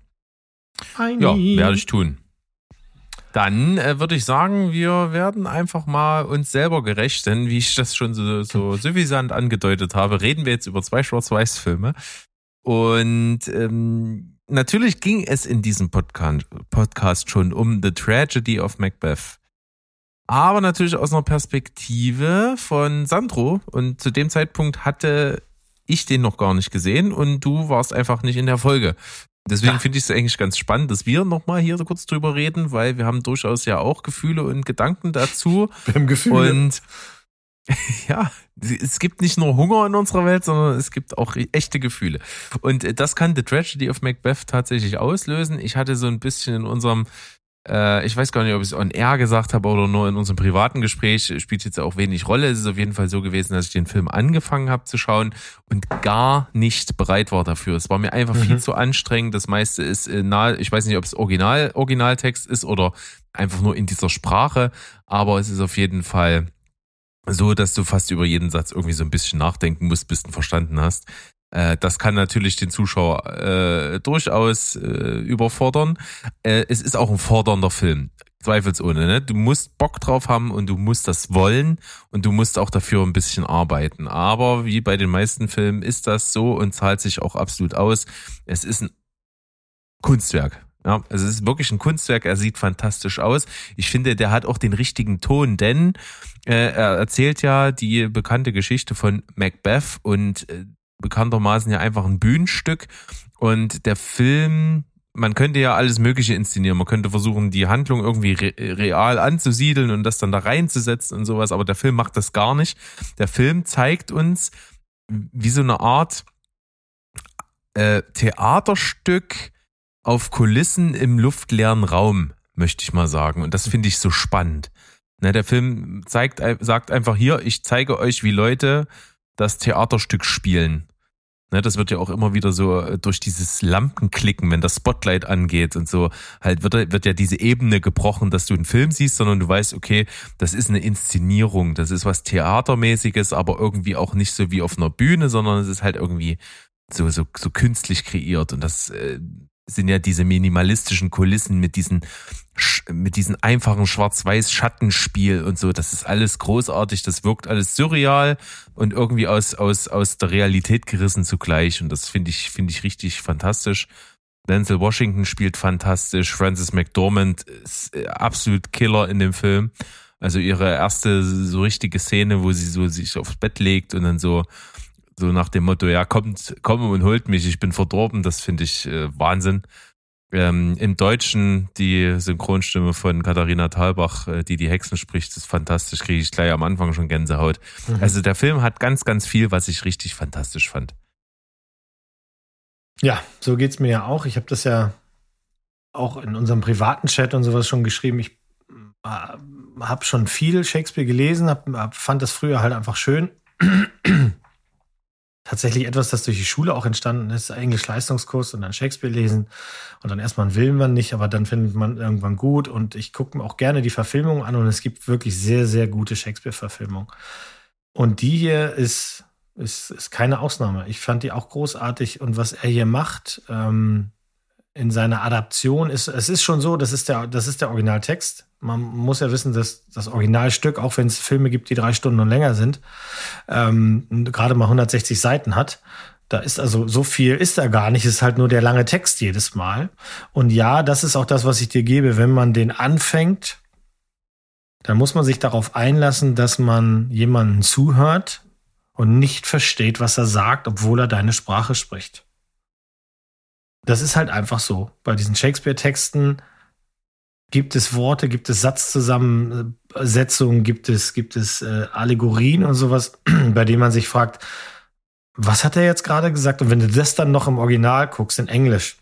Feine. Ja, werde ich tun. Dann äh, würde ich sagen, wir werden einfach mal uns selber gerecht, denn wie ich das schon so, so suffisant angedeutet habe, reden wir jetzt über zwei Schwarz-Weiß-Filme. Und ähm, natürlich ging es in diesem Podcast schon um The Tragedy of Macbeth. Aber natürlich aus einer Perspektive von Sandro. Und zu dem Zeitpunkt hatte ich den noch gar nicht gesehen und du warst einfach nicht in der Folge. Deswegen ja. finde ich es eigentlich ganz spannend, dass wir nochmal hier so kurz drüber reden, weil wir haben durchaus ja auch Gefühle und Gedanken dazu. Wir haben Gefühle. Und ja, es gibt nicht nur Hunger in unserer Welt, sondern es gibt auch echte Gefühle. Und äh, das kann The Tragedy of Macbeth tatsächlich auslösen. Ich hatte so ein bisschen in unserem, äh, ich weiß gar nicht, ob ich es on air gesagt habe oder nur in unserem privaten Gespräch, spielt jetzt auch wenig Rolle. Es ist auf jeden Fall so gewesen, dass ich den Film angefangen habe zu schauen und gar nicht bereit war dafür. Es war mir einfach mhm. viel zu anstrengend. Das meiste ist äh, nahe, ich weiß nicht, ob es Original, Originaltext ist oder einfach nur in dieser Sprache, aber es ist auf jeden Fall so, dass du fast über jeden Satz irgendwie so ein bisschen nachdenken musst, bis du ihn verstanden hast. Äh, das kann natürlich den Zuschauer äh, durchaus äh, überfordern. Äh, es ist auch ein fordernder Film. Zweifelsohne, ne? Du musst Bock drauf haben und du musst das wollen und du musst auch dafür ein bisschen arbeiten. Aber wie bei den meisten Filmen ist das so und zahlt sich auch absolut aus. Es ist ein Kunstwerk. Ja, also es ist wirklich ein Kunstwerk. Er sieht fantastisch aus. Ich finde, der hat auch den richtigen Ton, denn äh, er erzählt ja die bekannte Geschichte von Macbeth und äh, bekanntermaßen ja einfach ein Bühnenstück. Und der Film man könnte ja alles Mögliche inszenieren. Man könnte versuchen, die Handlung irgendwie re real anzusiedeln und das dann da reinzusetzen und sowas. Aber der Film macht das gar nicht. Der Film zeigt uns wie so eine Art äh, Theaterstück auf Kulissen im luftleeren Raum, möchte ich mal sagen. Und das finde ich so spannend. Ne, der Film zeigt, sagt einfach hier, ich zeige euch, wie Leute das Theaterstück spielen. Ne, das wird ja auch immer wieder so äh, durch dieses Lampenklicken, wenn das Spotlight angeht und so, halt wird, wird ja diese Ebene gebrochen, dass du einen Film siehst, sondern du weißt, okay, das ist eine Inszenierung, das ist was Theatermäßiges, aber irgendwie auch nicht so wie auf einer Bühne, sondern es ist halt irgendwie so, so, so künstlich kreiert und das äh, sind ja diese minimalistischen Kulissen mit diesen mit diesen einfachen Schwarz-Weiß-Schattenspiel und so. Das ist alles großartig. Das wirkt alles surreal und irgendwie aus aus aus der Realität gerissen zugleich. Und das finde ich finde ich richtig fantastisch. Denzel Washington spielt fantastisch. Frances McDormand ist äh, absolut Killer in dem Film. Also ihre erste so richtige Szene, wo sie so sich aufs Bett legt und dann so so nach dem Motto, ja, kommt, komm und holt mich, ich bin verdorben, das finde ich äh, Wahnsinn. Ähm, Im Deutschen die Synchronstimme von Katharina Thalbach, äh, die die Hexen spricht, ist fantastisch, kriege ich gleich am Anfang schon Gänsehaut. Mhm. Also der Film hat ganz, ganz viel, was ich richtig fantastisch fand. Ja, so geht's mir ja auch. Ich habe das ja auch in unserem privaten Chat und sowas schon geschrieben. Ich äh, habe schon viel Shakespeare gelesen, hab, fand das früher halt einfach schön tatsächlich etwas, das durch die Schule auch entstanden ist, Englisch-Leistungskurs und dann Shakespeare lesen. Und dann erstmal will man nicht, aber dann findet man irgendwann gut. Und ich gucke mir auch gerne die Verfilmung an und es gibt wirklich sehr, sehr gute Shakespeare-Verfilmungen. Und die hier ist, ist, ist keine Ausnahme. Ich fand die auch großartig und was er hier macht, ähm, in seiner Adaption ist, es ist schon so, das ist der, das ist der Originaltext. Man muss ja wissen, dass das Originalstück, auch wenn es Filme gibt, die drei Stunden und länger sind, ähm, gerade mal 160 Seiten hat. Da ist also so viel ist da gar nicht, es ist halt nur der lange Text jedes Mal. Und ja, das ist auch das, was ich dir gebe. Wenn man den anfängt, dann muss man sich darauf einlassen, dass man jemanden zuhört und nicht versteht, was er sagt, obwohl er deine Sprache spricht das ist halt einfach so. Bei diesen Shakespeare-Texten gibt es Worte, gibt es Satzzusammensetzungen, gibt es, gibt es äh, Allegorien und sowas, bei denen man sich fragt, was hat er jetzt gerade gesagt? Und wenn du das dann noch im Original guckst, in Englisch,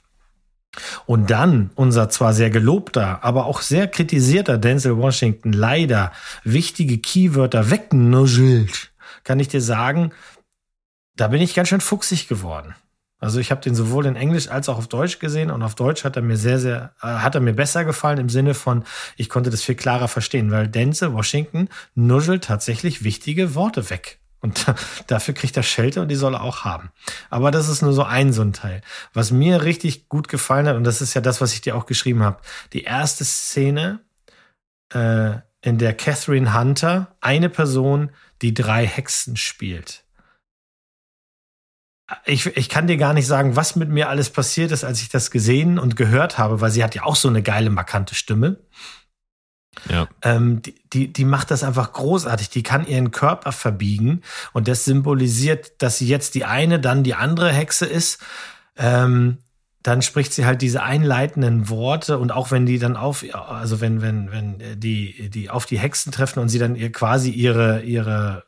und dann unser zwar sehr gelobter, aber auch sehr kritisierter Denzel Washington leider wichtige Keywörter wegnuschelt, kann ich dir sagen, da bin ich ganz schön fuchsig geworden. Also ich habe den sowohl in Englisch als auch auf Deutsch gesehen und auf Deutsch hat er mir sehr, sehr, äh, hat er mir besser gefallen im Sinne von, ich konnte das viel klarer verstehen, weil Denzel Washington nuschelt tatsächlich wichtige Worte weg. Und dafür kriegt er Schelte und die soll er auch haben. Aber das ist nur so ein so ein Teil. Was mir richtig gut gefallen hat, und das ist ja das, was ich dir auch geschrieben habe, die erste Szene, äh, in der Catherine Hunter eine Person die drei Hexen spielt ich, ich kann dir gar nicht sagen, was mit mir alles passiert ist, als ich das gesehen und gehört habe, weil sie hat ja auch so eine geile, markante Stimme. Ja. Ähm, die, die, die macht das einfach großartig. Die kann ihren Körper verbiegen und das symbolisiert, dass sie jetzt die eine, dann die andere Hexe ist. Ähm, dann spricht sie halt diese einleitenden Worte und auch wenn die dann auf, also wenn, wenn, wenn die, die auf die Hexen treffen und sie dann ihr quasi ihre, ihre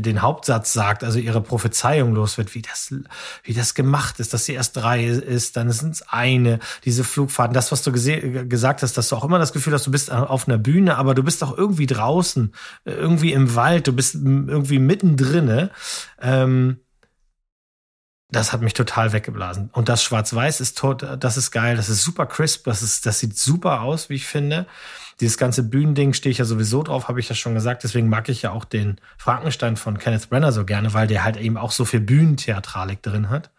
den Hauptsatz sagt, also ihre Prophezeiung los wird, wie das, wie das gemacht ist, dass sie erst drei ist, dann sind es eine, diese Flugfahrten, das, was du gesagt hast, dass du auch immer das Gefühl hast, du bist auf einer Bühne, aber du bist auch irgendwie draußen, irgendwie im Wald, du bist irgendwie mittendrin. Ähm, das hat mich total weggeblasen. Und das Schwarz-Weiß ist tot, das ist geil, das ist super crisp, das ist, das sieht super aus, wie ich finde. Dieses ganze Bühnending stehe ich ja sowieso drauf, habe ich ja schon gesagt. Deswegen mag ich ja auch den Frankenstein von Kenneth Brenner so gerne, weil der halt eben auch so viel Bühnentheatralik drin hat.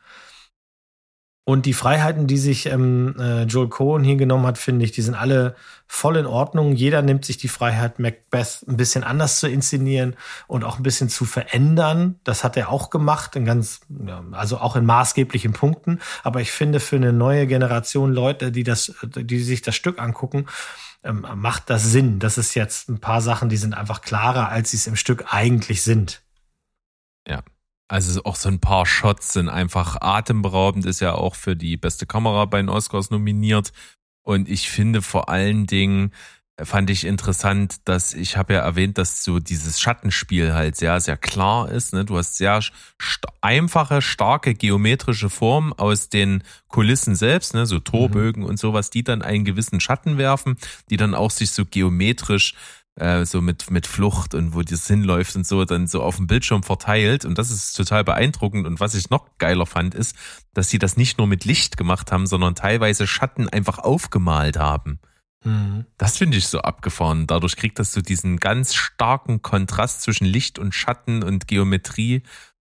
Und die Freiheiten, die sich ähm, äh, Joel Cohen hier genommen hat, finde ich, die sind alle voll in Ordnung. Jeder nimmt sich die Freiheit, Macbeth ein bisschen anders zu inszenieren und auch ein bisschen zu verändern. Das hat er auch gemacht, in ganz, ja, also auch in maßgeblichen Punkten. Aber ich finde, für eine neue Generation Leute, die das, die sich das Stück angucken, ähm, macht das Sinn. Das ist jetzt ein paar Sachen, die sind einfach klarer, als sie es im Stück eigentlich sind. Ja, also auch so ein paar Shots sind einfach atemberaubend, ist ja auch für die beste Kamera bei den Oscars nominiert. Und ich finde vor allen Dingen, äh, fand ich interessant, dass ich habe ja erwähnt, dass so dieses Schattenspiel halt sehr, sehr klar ist. Ne? Du hast sehr st einfache, starke geometrische Formen aus den Kulissen selbst, ne? so Torbögen mhm. und sowas, die dann einen gewissen Schatten werfen, die dann auch sich so geometrisch äh, so mit, mit Flucht und wo das hinläuft und so, dann so auf dem Bildschirm verteilt. Und das ist total beeindruckend. Und was ich noch geiler fand, ist, dass sie das nicht nur mit Licht gemacht haben, sondern teilweise Schatten einfach aufgemalt haben. Mhm. Das finde ich so abgefahren. Dadurch kriegt das so diesen ganz starken Kontrast zwischen Licht und Schatten und Geometrie.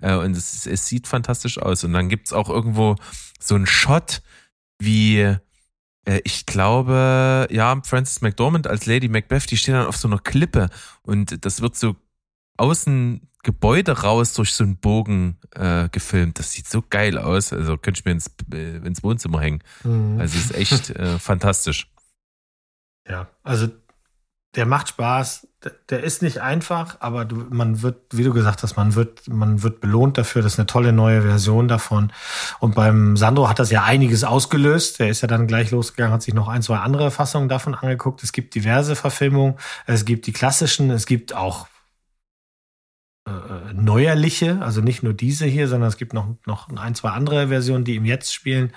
Äh, und es, es sieht fantastisch aus. Und dann gibt's auch irgendwo so einen Shot, wie ich glaube, ja, Frances McDormand als Lady Macbeth, die steht dann auf so einer Klippe und das wird so außen Gebäude raus durch so einen Bogen äh, gefilmt. Das sieht so geil aus. Also könnte ich mir ins, äh, ins Wohnzimmer hängen. Mhm. Also ist echt äh, fantastisch. Ja, also der macht Spaß. Der ist nicht einfach, aber du, man wird, wie du gesagt hast, man wird, man wird belohnt dafür. Das ist eine tolle neue Version davon. Und beim Sandro hat das ja einiges ausgelöst. Der ist ja dann gleich losgegangen, hat sich noch ein, zwei andere Fassungen davon angeguckt. Es gibt diverse Verfilmungen. Es gibt die klassischen. Es gibt auch äh, neuerliche, also nicht nur diese hier, sondern es gibt noch, noch ein, zwei andere Versionen, die im Jetzt spielen.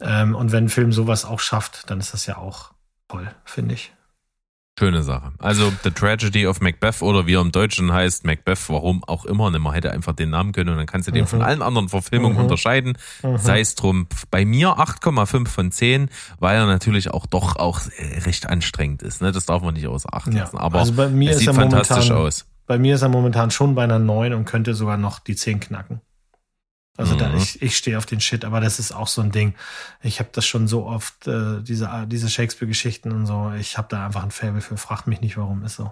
Ähm, und wenn ein Film sowas auch schafft, dann ist das ja auch toll, finde ich. Schöne Sache. Also The Tragedy of Macbeth oder wie er im Deutschen heißt, Macbeth, warum auch immer. Ne, man hätte einfach den Namen können und dann kannst du den mhm. von allen anderen Verfilmungen mhm. unterscheiden. Mhm. Sei es drum. Bei mir 8,5 von 10, weil er natürlich auch doch auch recht anstrengend ist. Ne? Das darf man nicht außer Acht lassen. Ja. Aber also bei mir es sieht fantastisch momentan, aus. Bei mir ist er momentan schon bei einer 9 und könnte sogar noch die 10 knacken. Also mhm. da, ich, ich stehe auf den Shit, aber das ist auch so ein Ding. Ich habe das schon so oft, äh, diese, diese Shakespeare-Geschichten und so. Ich habe da einfach ein Faible für. Fragt mich nicht, warum ist so.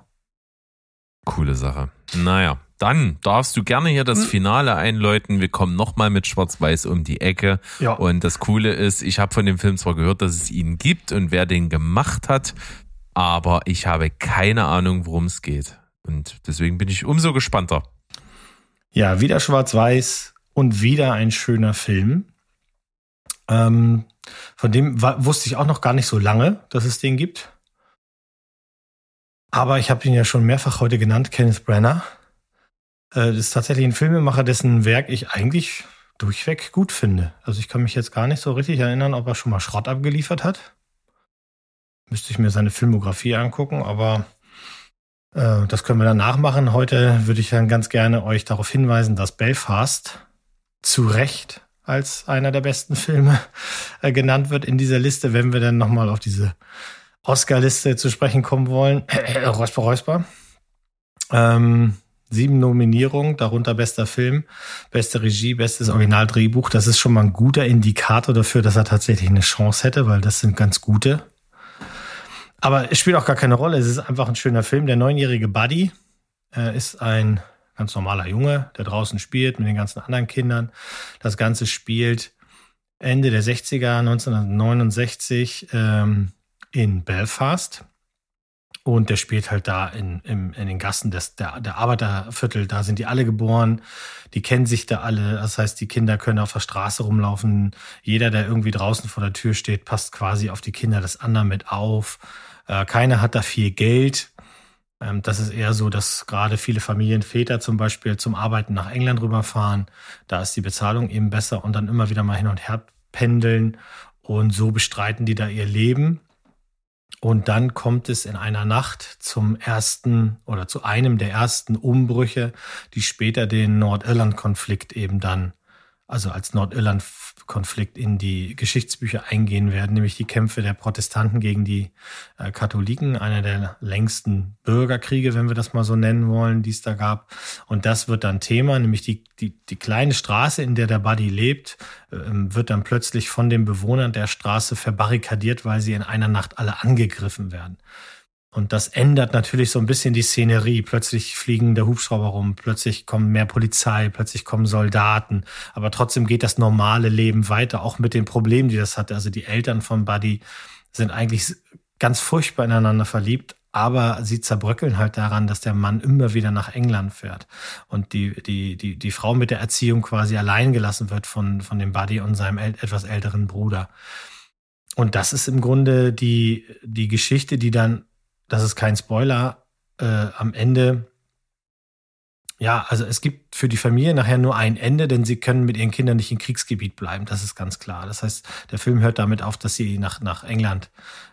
Coole Sache. Naja, dann darfst du gerne hier das hm. Finale einläuten. Wir kommen nochmal mit Schwarz-Weiß um die Ecke. Ja. Und das Coole ist, ich habe von dem Film zwar gehört, dass es ihn gibt und wer den gemacht hat, aber ich habe keine Ahnung, worum es geht. Und deswegen bin ich umso gespannter. Ja, wieder Schwarz-Weiß und wieder ein schöner Film. Ähm, von dem war, wusste ich auch noch gar nicht so lange, dass es den gibt. Aber ich habe ihn ja schon mehrfach heute genannt, Kenneth Brenner. Äh, das ist tatsächlich ein Filmemacher, dessen Werk ich eigentlich durchweg gut finde. Also ich kann mich jetzt gar nicht so richtig erinnern, ob er schon mal Schrott abgeliefert hat. Müsste ich mir seine Filmografie angucken, aber äh, das können wir dann nachmachen. Heute würde ich dann ganz gerne euch darauf hinweisen, dass Belfast zu Recht als einer der besten Filme äh, genannt wird in dieser Liste, wenn wir dann nochmal auf diese Oscar-Liste zu sprechen kommen wollen. Äh, Räusper, Räusper. Ähm, sieben Nominierungen, darunter bester Film, beste Regie, bestes Originaldrehbuch. Das ist schon mal ein guter Indikator dafür, dass er tatsächlich eine Chance hätte, weil das sind ganz gute. Aber es spielt auch gar keine Rolle. Es ist einfach ein schöner Film. Der neunjährige Buddy äh, ist ein ganz normaler Junge, der draußen spielt mit den ganzen anderen Kindern. Das Ganze spielt Ende der 60er, 1969 ähm, in Belfast. Und der spielt halt da in, in, in den Gassen des, der, der Arbeiterviertel. Da sind die alle geboren. Die kennen sich da alle. Das heißt, die Kinder können auf der Straße rumlaufen. Jeder, der irgendwie draußen vor der Tür steht, passt quasi auf die Kinder des anderen mit auf. Äh, keiner hat da viel Geld. Ähm, das ist eher so, dass gerade viele Familienväter zum Beispiel zum Arbeiten nach England rüberfahren. Da ist die Bezahlung eben besser und dann immer wieder mal hin und her pendeln. Und so bestreiten die da ihr Leben. Und dann kommt es in einer Nacht zum ersten oder zu einem der ersten Umbrüche, die später den Nordirland-Konflikt eben dann also als Nordirland-Konflikt in die Geschichtsbücher eingehen werden, nämlich die Kämpfe der Protestanten gegen die äh, Katholiken, einer der längsten Bürgerkriege, wenn wir das mal so nennen wollen, die es da gab. Und das wird dann Thema, nämlich die, die, die kleine Straße, in der der Buddy lebt, äh, wird dann plötzlich von den Bewohnern der Straße verbarrikadiert, weil sie in einer Nacht alle angegriffen werden. Und das ändert natürlich so ein bisschen die Szenerie. Plötzlich fliegen der Hubschrauber rum, plötzlich kommen mehr Polizei, plötzlich kommen Soldaten. Aber trotzdem geht das normale Leben weiter, auch mit den Problemen, die das hatte. Also die Eltern von Buddy sind eigentlich ganz furchtbar ineinander verliebt, aber sie zerbröckeln halt daran, dass der Mann immer wieder nach England fährt und die, die, die, die Frau mit der Erziehung quasi allein gelassen wird von, von dem Buddy und seinem etwas älteren Bruder. Und das ist im Grunde die, die Geschichte, die dann das ist kein Spoiler, äh, am Ende, ja, also es gibt für die Familie nachher nur ein Ende, denn sie können mit ihren Kindern nicht im Kriegsgebiet bleiben, das ist ganz klar. Das heißt, der Film hört damit auf, dass sie nach, nach England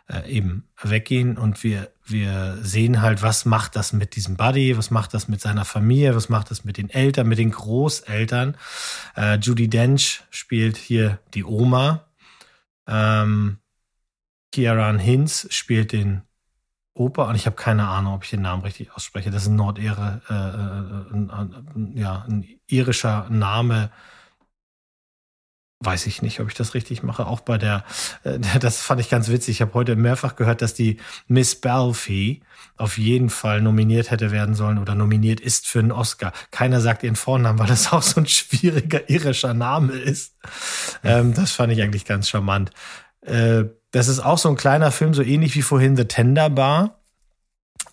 äh, eben weggehen und wir, wir sehen halt, was macht das mit diesem Buddy, was macht das mit seiner Familie, was macht das mit den Eltern, mit den Großeltern. Äh, Judy Dench spielt hier die Oma. Ähm, Kieran Hinz spielt den Oper und ich habe keine Ahnung, ob ich den Namen richtig ausspreche. Das ist ein Nordire, äh, äh, ein, ein, ja, ein irischer Name. Weiß ich nicht, ob ich das richtig mache. Auch bei der, äh, das fand ich ganz witzig. Ich habe heute mehrfach gehört, dass die Miss Balfi auf jeden Fall nominiert hätte werden sollen oder nominiert ist für einen Oscar. Keiner sagt ihren Vornamen, weil das auch so ein schwieriger irischer Name ist. Ähm, das fand ich eigentlich ganz charmant. Äh, das ist auch so ein kleiner Film, so ähnlich wie vorhin The Tender Bar.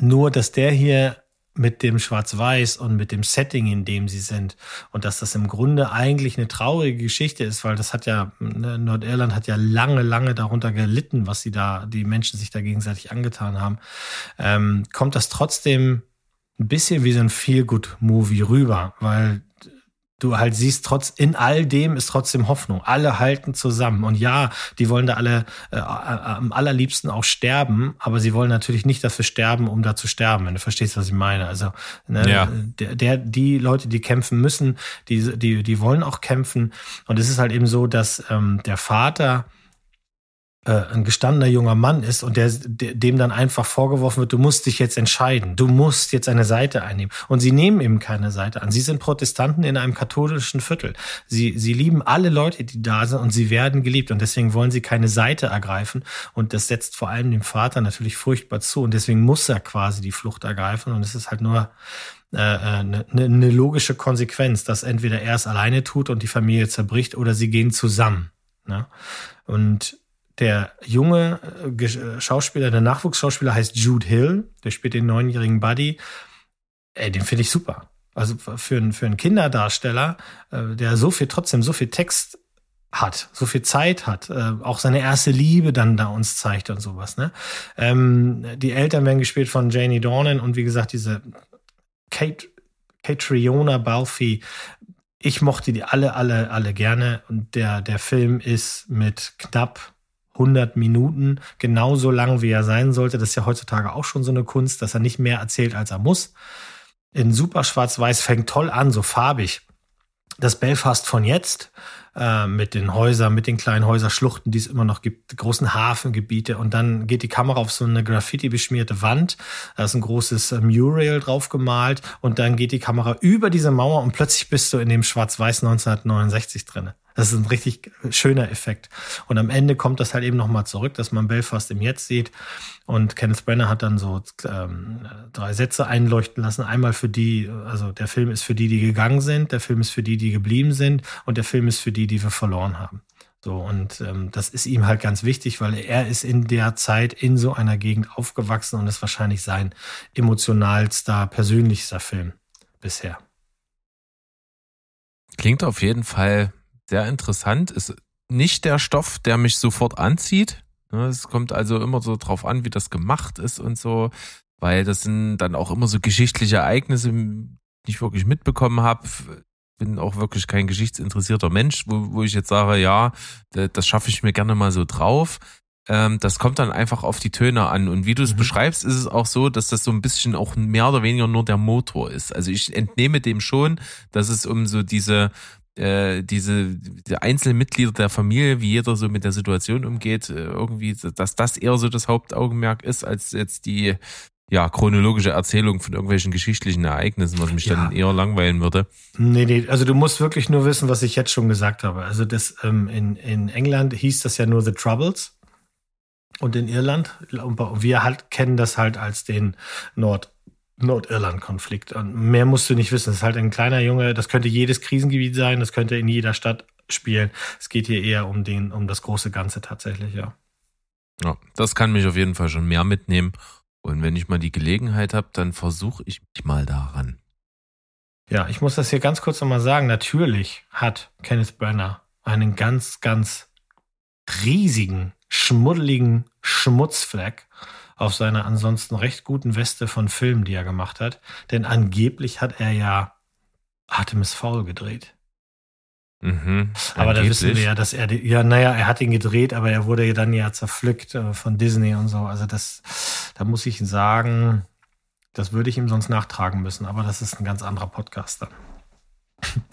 Nur, dass der hier mit dem Schwarz-Weiß und mit dem Setting, in dem sie sind. Und dass das im Grunde eigentlich eine traurige Geschichte ist, weil das hat ja, ne, Nordirland hat ja lange, lange darunter gelitten, was sie da, die Menschen sich da gegenseitig angetan haben. Ähm, kommt das trotzdem ein bisschen wie so ein Feel-Good-Movie rüber, weil du halt siehst, trotz in all dem ist trotzdem Hoffnung. Alle halten zusammen. Und ja, die wollen da alle äh, am allerliebsten auch sterben, aber sie wollen natürlich nicht dafür sterben, um da zu sterben, wenn du verstehst, was ich meine. Also ne, ja. der, der, die Leute, die kämpfen müssen, die, die, die wollen auch kämpfen. Und es ist halt eben so, dass ähm, der Vater äh, ein gestandener junger Mann ist und der, dem dann einfach vorgeworfen wird, du musst dich jetzt entscheiden, du musst jetzt eine Seite einnehmen. Und sie nehmen eben keine Seite an. Sie sind Protestanten in einem katholischen Viertel. Sie, sie lieben alle Leute, die da sind und sie werden geliebt und deswegen wollen sie keine Seite ergreifen. Und das setzt vor allem dem Vater natürlich furchtbar zu und deswegen muss er quasi die Flucht ergreifen und es ist halt nur eine, äh, eine logische Konsequenz, dass entweder er es alleine tut und die Familie zerbricht oder sie gehen zusammen. Ne? Und der junge äh, Schauspieler, der Nachwuchsschauspieler heißt Jude Hill, der spielt den neunjährigen Buddy. Ey, den finde ich super. Also für, einen für Kinderdarsteller, äh, der so viel, trotzdem so viel Text hat, so viel Zeit hat, äh, auch seine erste Liebe dann da uns zeigt und sowas. Ne? Ähm, die Eltern werden gespielt von Janie Dornan und wie gesagt, diese Kate, Catriona Balfi. Ich mochte die alle, alle, alle gerne und der, der Film ist mit knapp 100 Minuten, genauso lang wie er sein sollte. Das ist ja heutzutage auch schon so eine Kunst, dass er nicht mehr erzählt, als er muss. In super schwarz-weiß fängt toll an, so farbig. Das Belfast von jetzt äh, mit den Häusern, mit den kleinen Häuserschluchten, die es immer noch gibt, großen Hafengebiete und dann geht die Kamera auf so eine Graffiti beschmierte Wand, da ist ein großes äh, Mural drauf gemalt und dann geht die Kamera über diese Mauer und plötzlich bist du in dem Schwarz-Weiß 1969 drinne. Das ist ein richtig schöner Effekt. Und am Ende kommt das halt eben nochmal zurück, dass man Belfast im Jetzt sieht. Und Kenneth Brenner hat dann so ähm, drei Sätze einleuchten lassen. Einmal für die, also der Film ist für die, die gegangen sind, der Film ist für die, die geblieben sind und der Film ist für die, die wir verloren haben. So, und ähm, das ist ihm halt ganz wichtig, weil er ist in der Zeit in so einer Gegend aufgewachsen und ist wahrscheinlich sein emotionalster, persönlichster Film bisher. Klingt auf jeden Fall sehr interessant. Ist nicht der Stoff, der mich sofort anzieht. Ne, es kommt also immer so drauf an, wie das gemacht ist und so, weil das sind dann auch immer so geschichtliche Ereignisse, die ich wirklich mitbekommen habe. Bin auch wirklich kein geschichtsinteressierter Mensch, wo, wo ich jetzt sage, ja, das schaffe ich mir gerne mal so drauf. Ähm, das kommt dann einfach auf die Töne an. Und wie du es mhm. beschreibst, ist es auch so, dass das so ein bisschen auch mehr oder weniger nur der Motor ist. Also ich entnehme dem schon, dass es um so diese äh, diese die Einzelmitglieder der Familie, wie jeder so mit der Situation umgeht, äh, irgendwie, dass das eher so das Hauptaugenmerk ist, als jetzt die ja, chronologische Erzählung von irgendwelchen geschichtlichen Ereignissen, was mich Ja. dann eher langweilen würde. Nee, nee, also du musst wirklich nur wissen, was ich jetzt schon gesagt habe. Also das ähm, in, in England hieß das ja nur The Troubles und in Irland, und wir halt kennen das halt als den Nord Nordirland-Konflikt. Und mehr musst du nicht wissen. Das ist halt ein kleiner Junge, das könnte jedes Krisengebiet sein, das könnte in jeder Stadt spielen. Es geht hier eher um den, um das große Ganze tatsächlich, ja. Ja, das kann mich auf jeden Fall schon mehr mitnehmen. Und wenn ich mal die Gelegenheit habe, dann versuche ich mich mal daran. Ja, ich muss das hier ganz kurz nochmal sagen. Natürlich hat Kenneth Branagh einen ganz, ganz riesigen, schmuddeligen Schmutzfleck auf seiner ansonsten recht guten Weste von Filmen, die er gemacht hat. Denn angeblich hat er ja Artemis Fowl gedreht. Mhm, Aber da wissen wir ja, dass er, ja, naja, er hat ihn gedreht, aber er wurde ja dann ja zerpflückt äh, von Disney und so. Also das, da muss ich sagen, das würde ich ihm sonst nachtragen müssen. Aber das ist ein ganz anderer Podcast dann.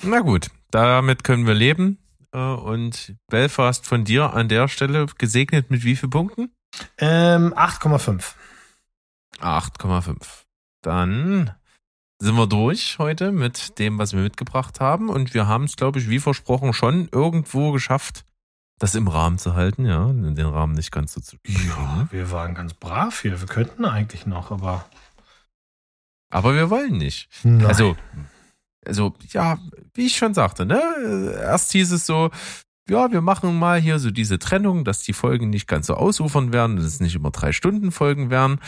Na gut, damit können wir leben. Äh, Und Belfast von dir an der Stelle gesegnet mit wie vielen Punkten? Ähm, 8,5. 8,5. Dann sind wir durch heute mit dem, was wir mitgebracht haben. Und wir haben es, glaube ich, wie versprochen, schon irgendwo geschafft, das im Rahmen zu halten. Ja, den Rahmen nicht ganz so zu Ja, wir waren ganz brav hier. Wir könnten eigentlich noch, aber. Aber wir wollen nicht. Nein. Also, also, ja, wie ich schon sagte, ne? Erst hieß es so, ja, wir machen mal hier so diese Trennung, dass die Folgen nicht ganz so ausufern werden, dass es nicht immer drei Stunden Folgen werden.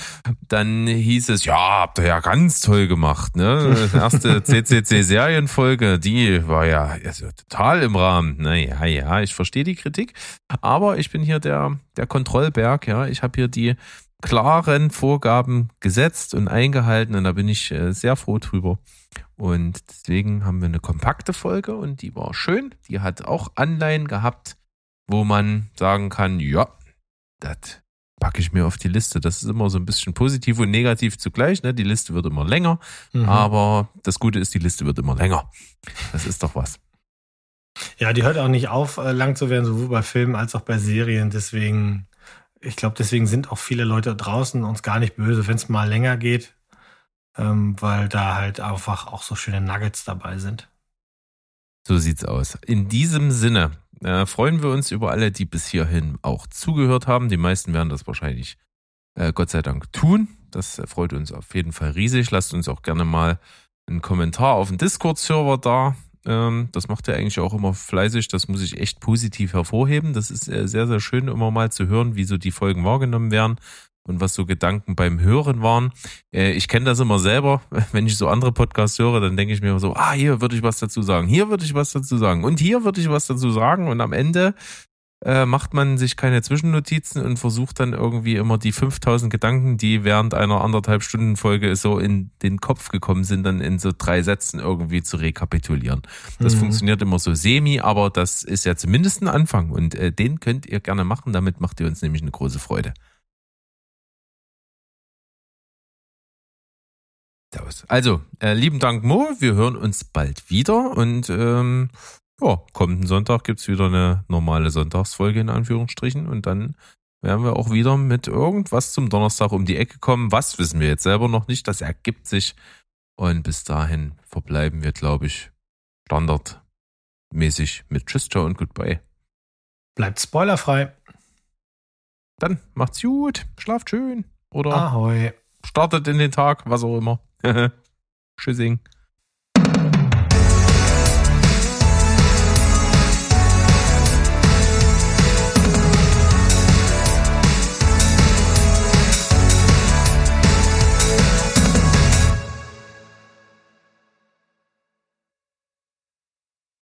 Dann hieß es, ja, habt ihr ja ganz toll gemacht, ne? Die erste CCC-Serienfolge, die war ja also total im Rahmen. Naja, ja, ich verstehe die Kritik, aber ich bin hier der, der Kontrollberg, ja. Ich habe hier die klaren Vorgaben gesetzt und eingehalten und da bin ich äh, sehr froh drüber. Und deswegen haben wir eine kompakte Folge und die war schön. Die hat auch Anleihen gehabt, wo man sagen kann, ja, das packe ich mir auf die Liste. Das ist immer so ein bisschen positiv und negativ zugleich. Ne? Die Liste wird immer länger, Mhm. aber das Gute ist, die Liste wird immer länger. Das ist doch was. Ja, die hört auch nicht auf, äh, lang zu werden, sowohl bei Filmen als auch bei Serien. Deswegen, ich glaube, deswegen sind auch viele Leute draußen uns gar nicht böse, wenn es mal länger geht, ähm, weil da halt einfach auch so schöne Nuggets dabei sind. So sieht's aus. In diesem Sinne äh, freuen wir uns über alle, die bis hierhin auch zugehört haben. Die meisten werden das wahrscheinlich äh, Gott sei Dank tun. Das freut uns auf jeden Fall riesig. Lasst uns auch gerne mal einen Kommentar auf dem Discord-Server da. Ähm, das macht ihr eigentlich auch immer fleißig. Das muss ich echt positiv hervorheben. Das ist äh, sehr, sehr schön, immer mal zu hören, wie so die Folgen wahrgenommen werden und was so Gedanken beim Hören waren. Äh, ich kenne das immer selber. Wenn ich so andere Podcasts höre, dann denke ich mir immer so, ah, hier würde ich was dazu sagen, hier würde ich was dazu sagen und hier würde ich was dazu sagen. Und am Ende äh, macht man sich keine Zwischennotizen und versucht dann irgendwie immer die 5000 Gedanken, die während einer anderthalb Stunden Folge so in den Kopf gekommen sind, dann in so drei Sätzen irgendwie zu rekapitulieren. Das Mhm. funktioniert immer so semi, aber das ist ja zumindest ein Anfang und äh, den könnt ihr gerne machen. Damit macht ihr uns nämlich eine große Freude. Also, äh, lieben Dank, Mo. Wir hören uns bald wieder und ähm, ja, kommenden Sonntag gibt's wieder eine normale Sonntagsfolge in Anführungsstrichen und dann werden wir auch wieder mit irgendwas zum Donnerstag um die Ecke kommen. Was wissen wir jetzt selber noch nicht, das ergibt sich. Und bis dahin verbleiben wir, glaube ich, standardmäßig mit Tschüss, ciao und Goodbye. Bleibt spoilerfrei. Dann macht's gut, schlaft schön oder Ahoi. startet in den Tag, was auch immer. Tschüssing.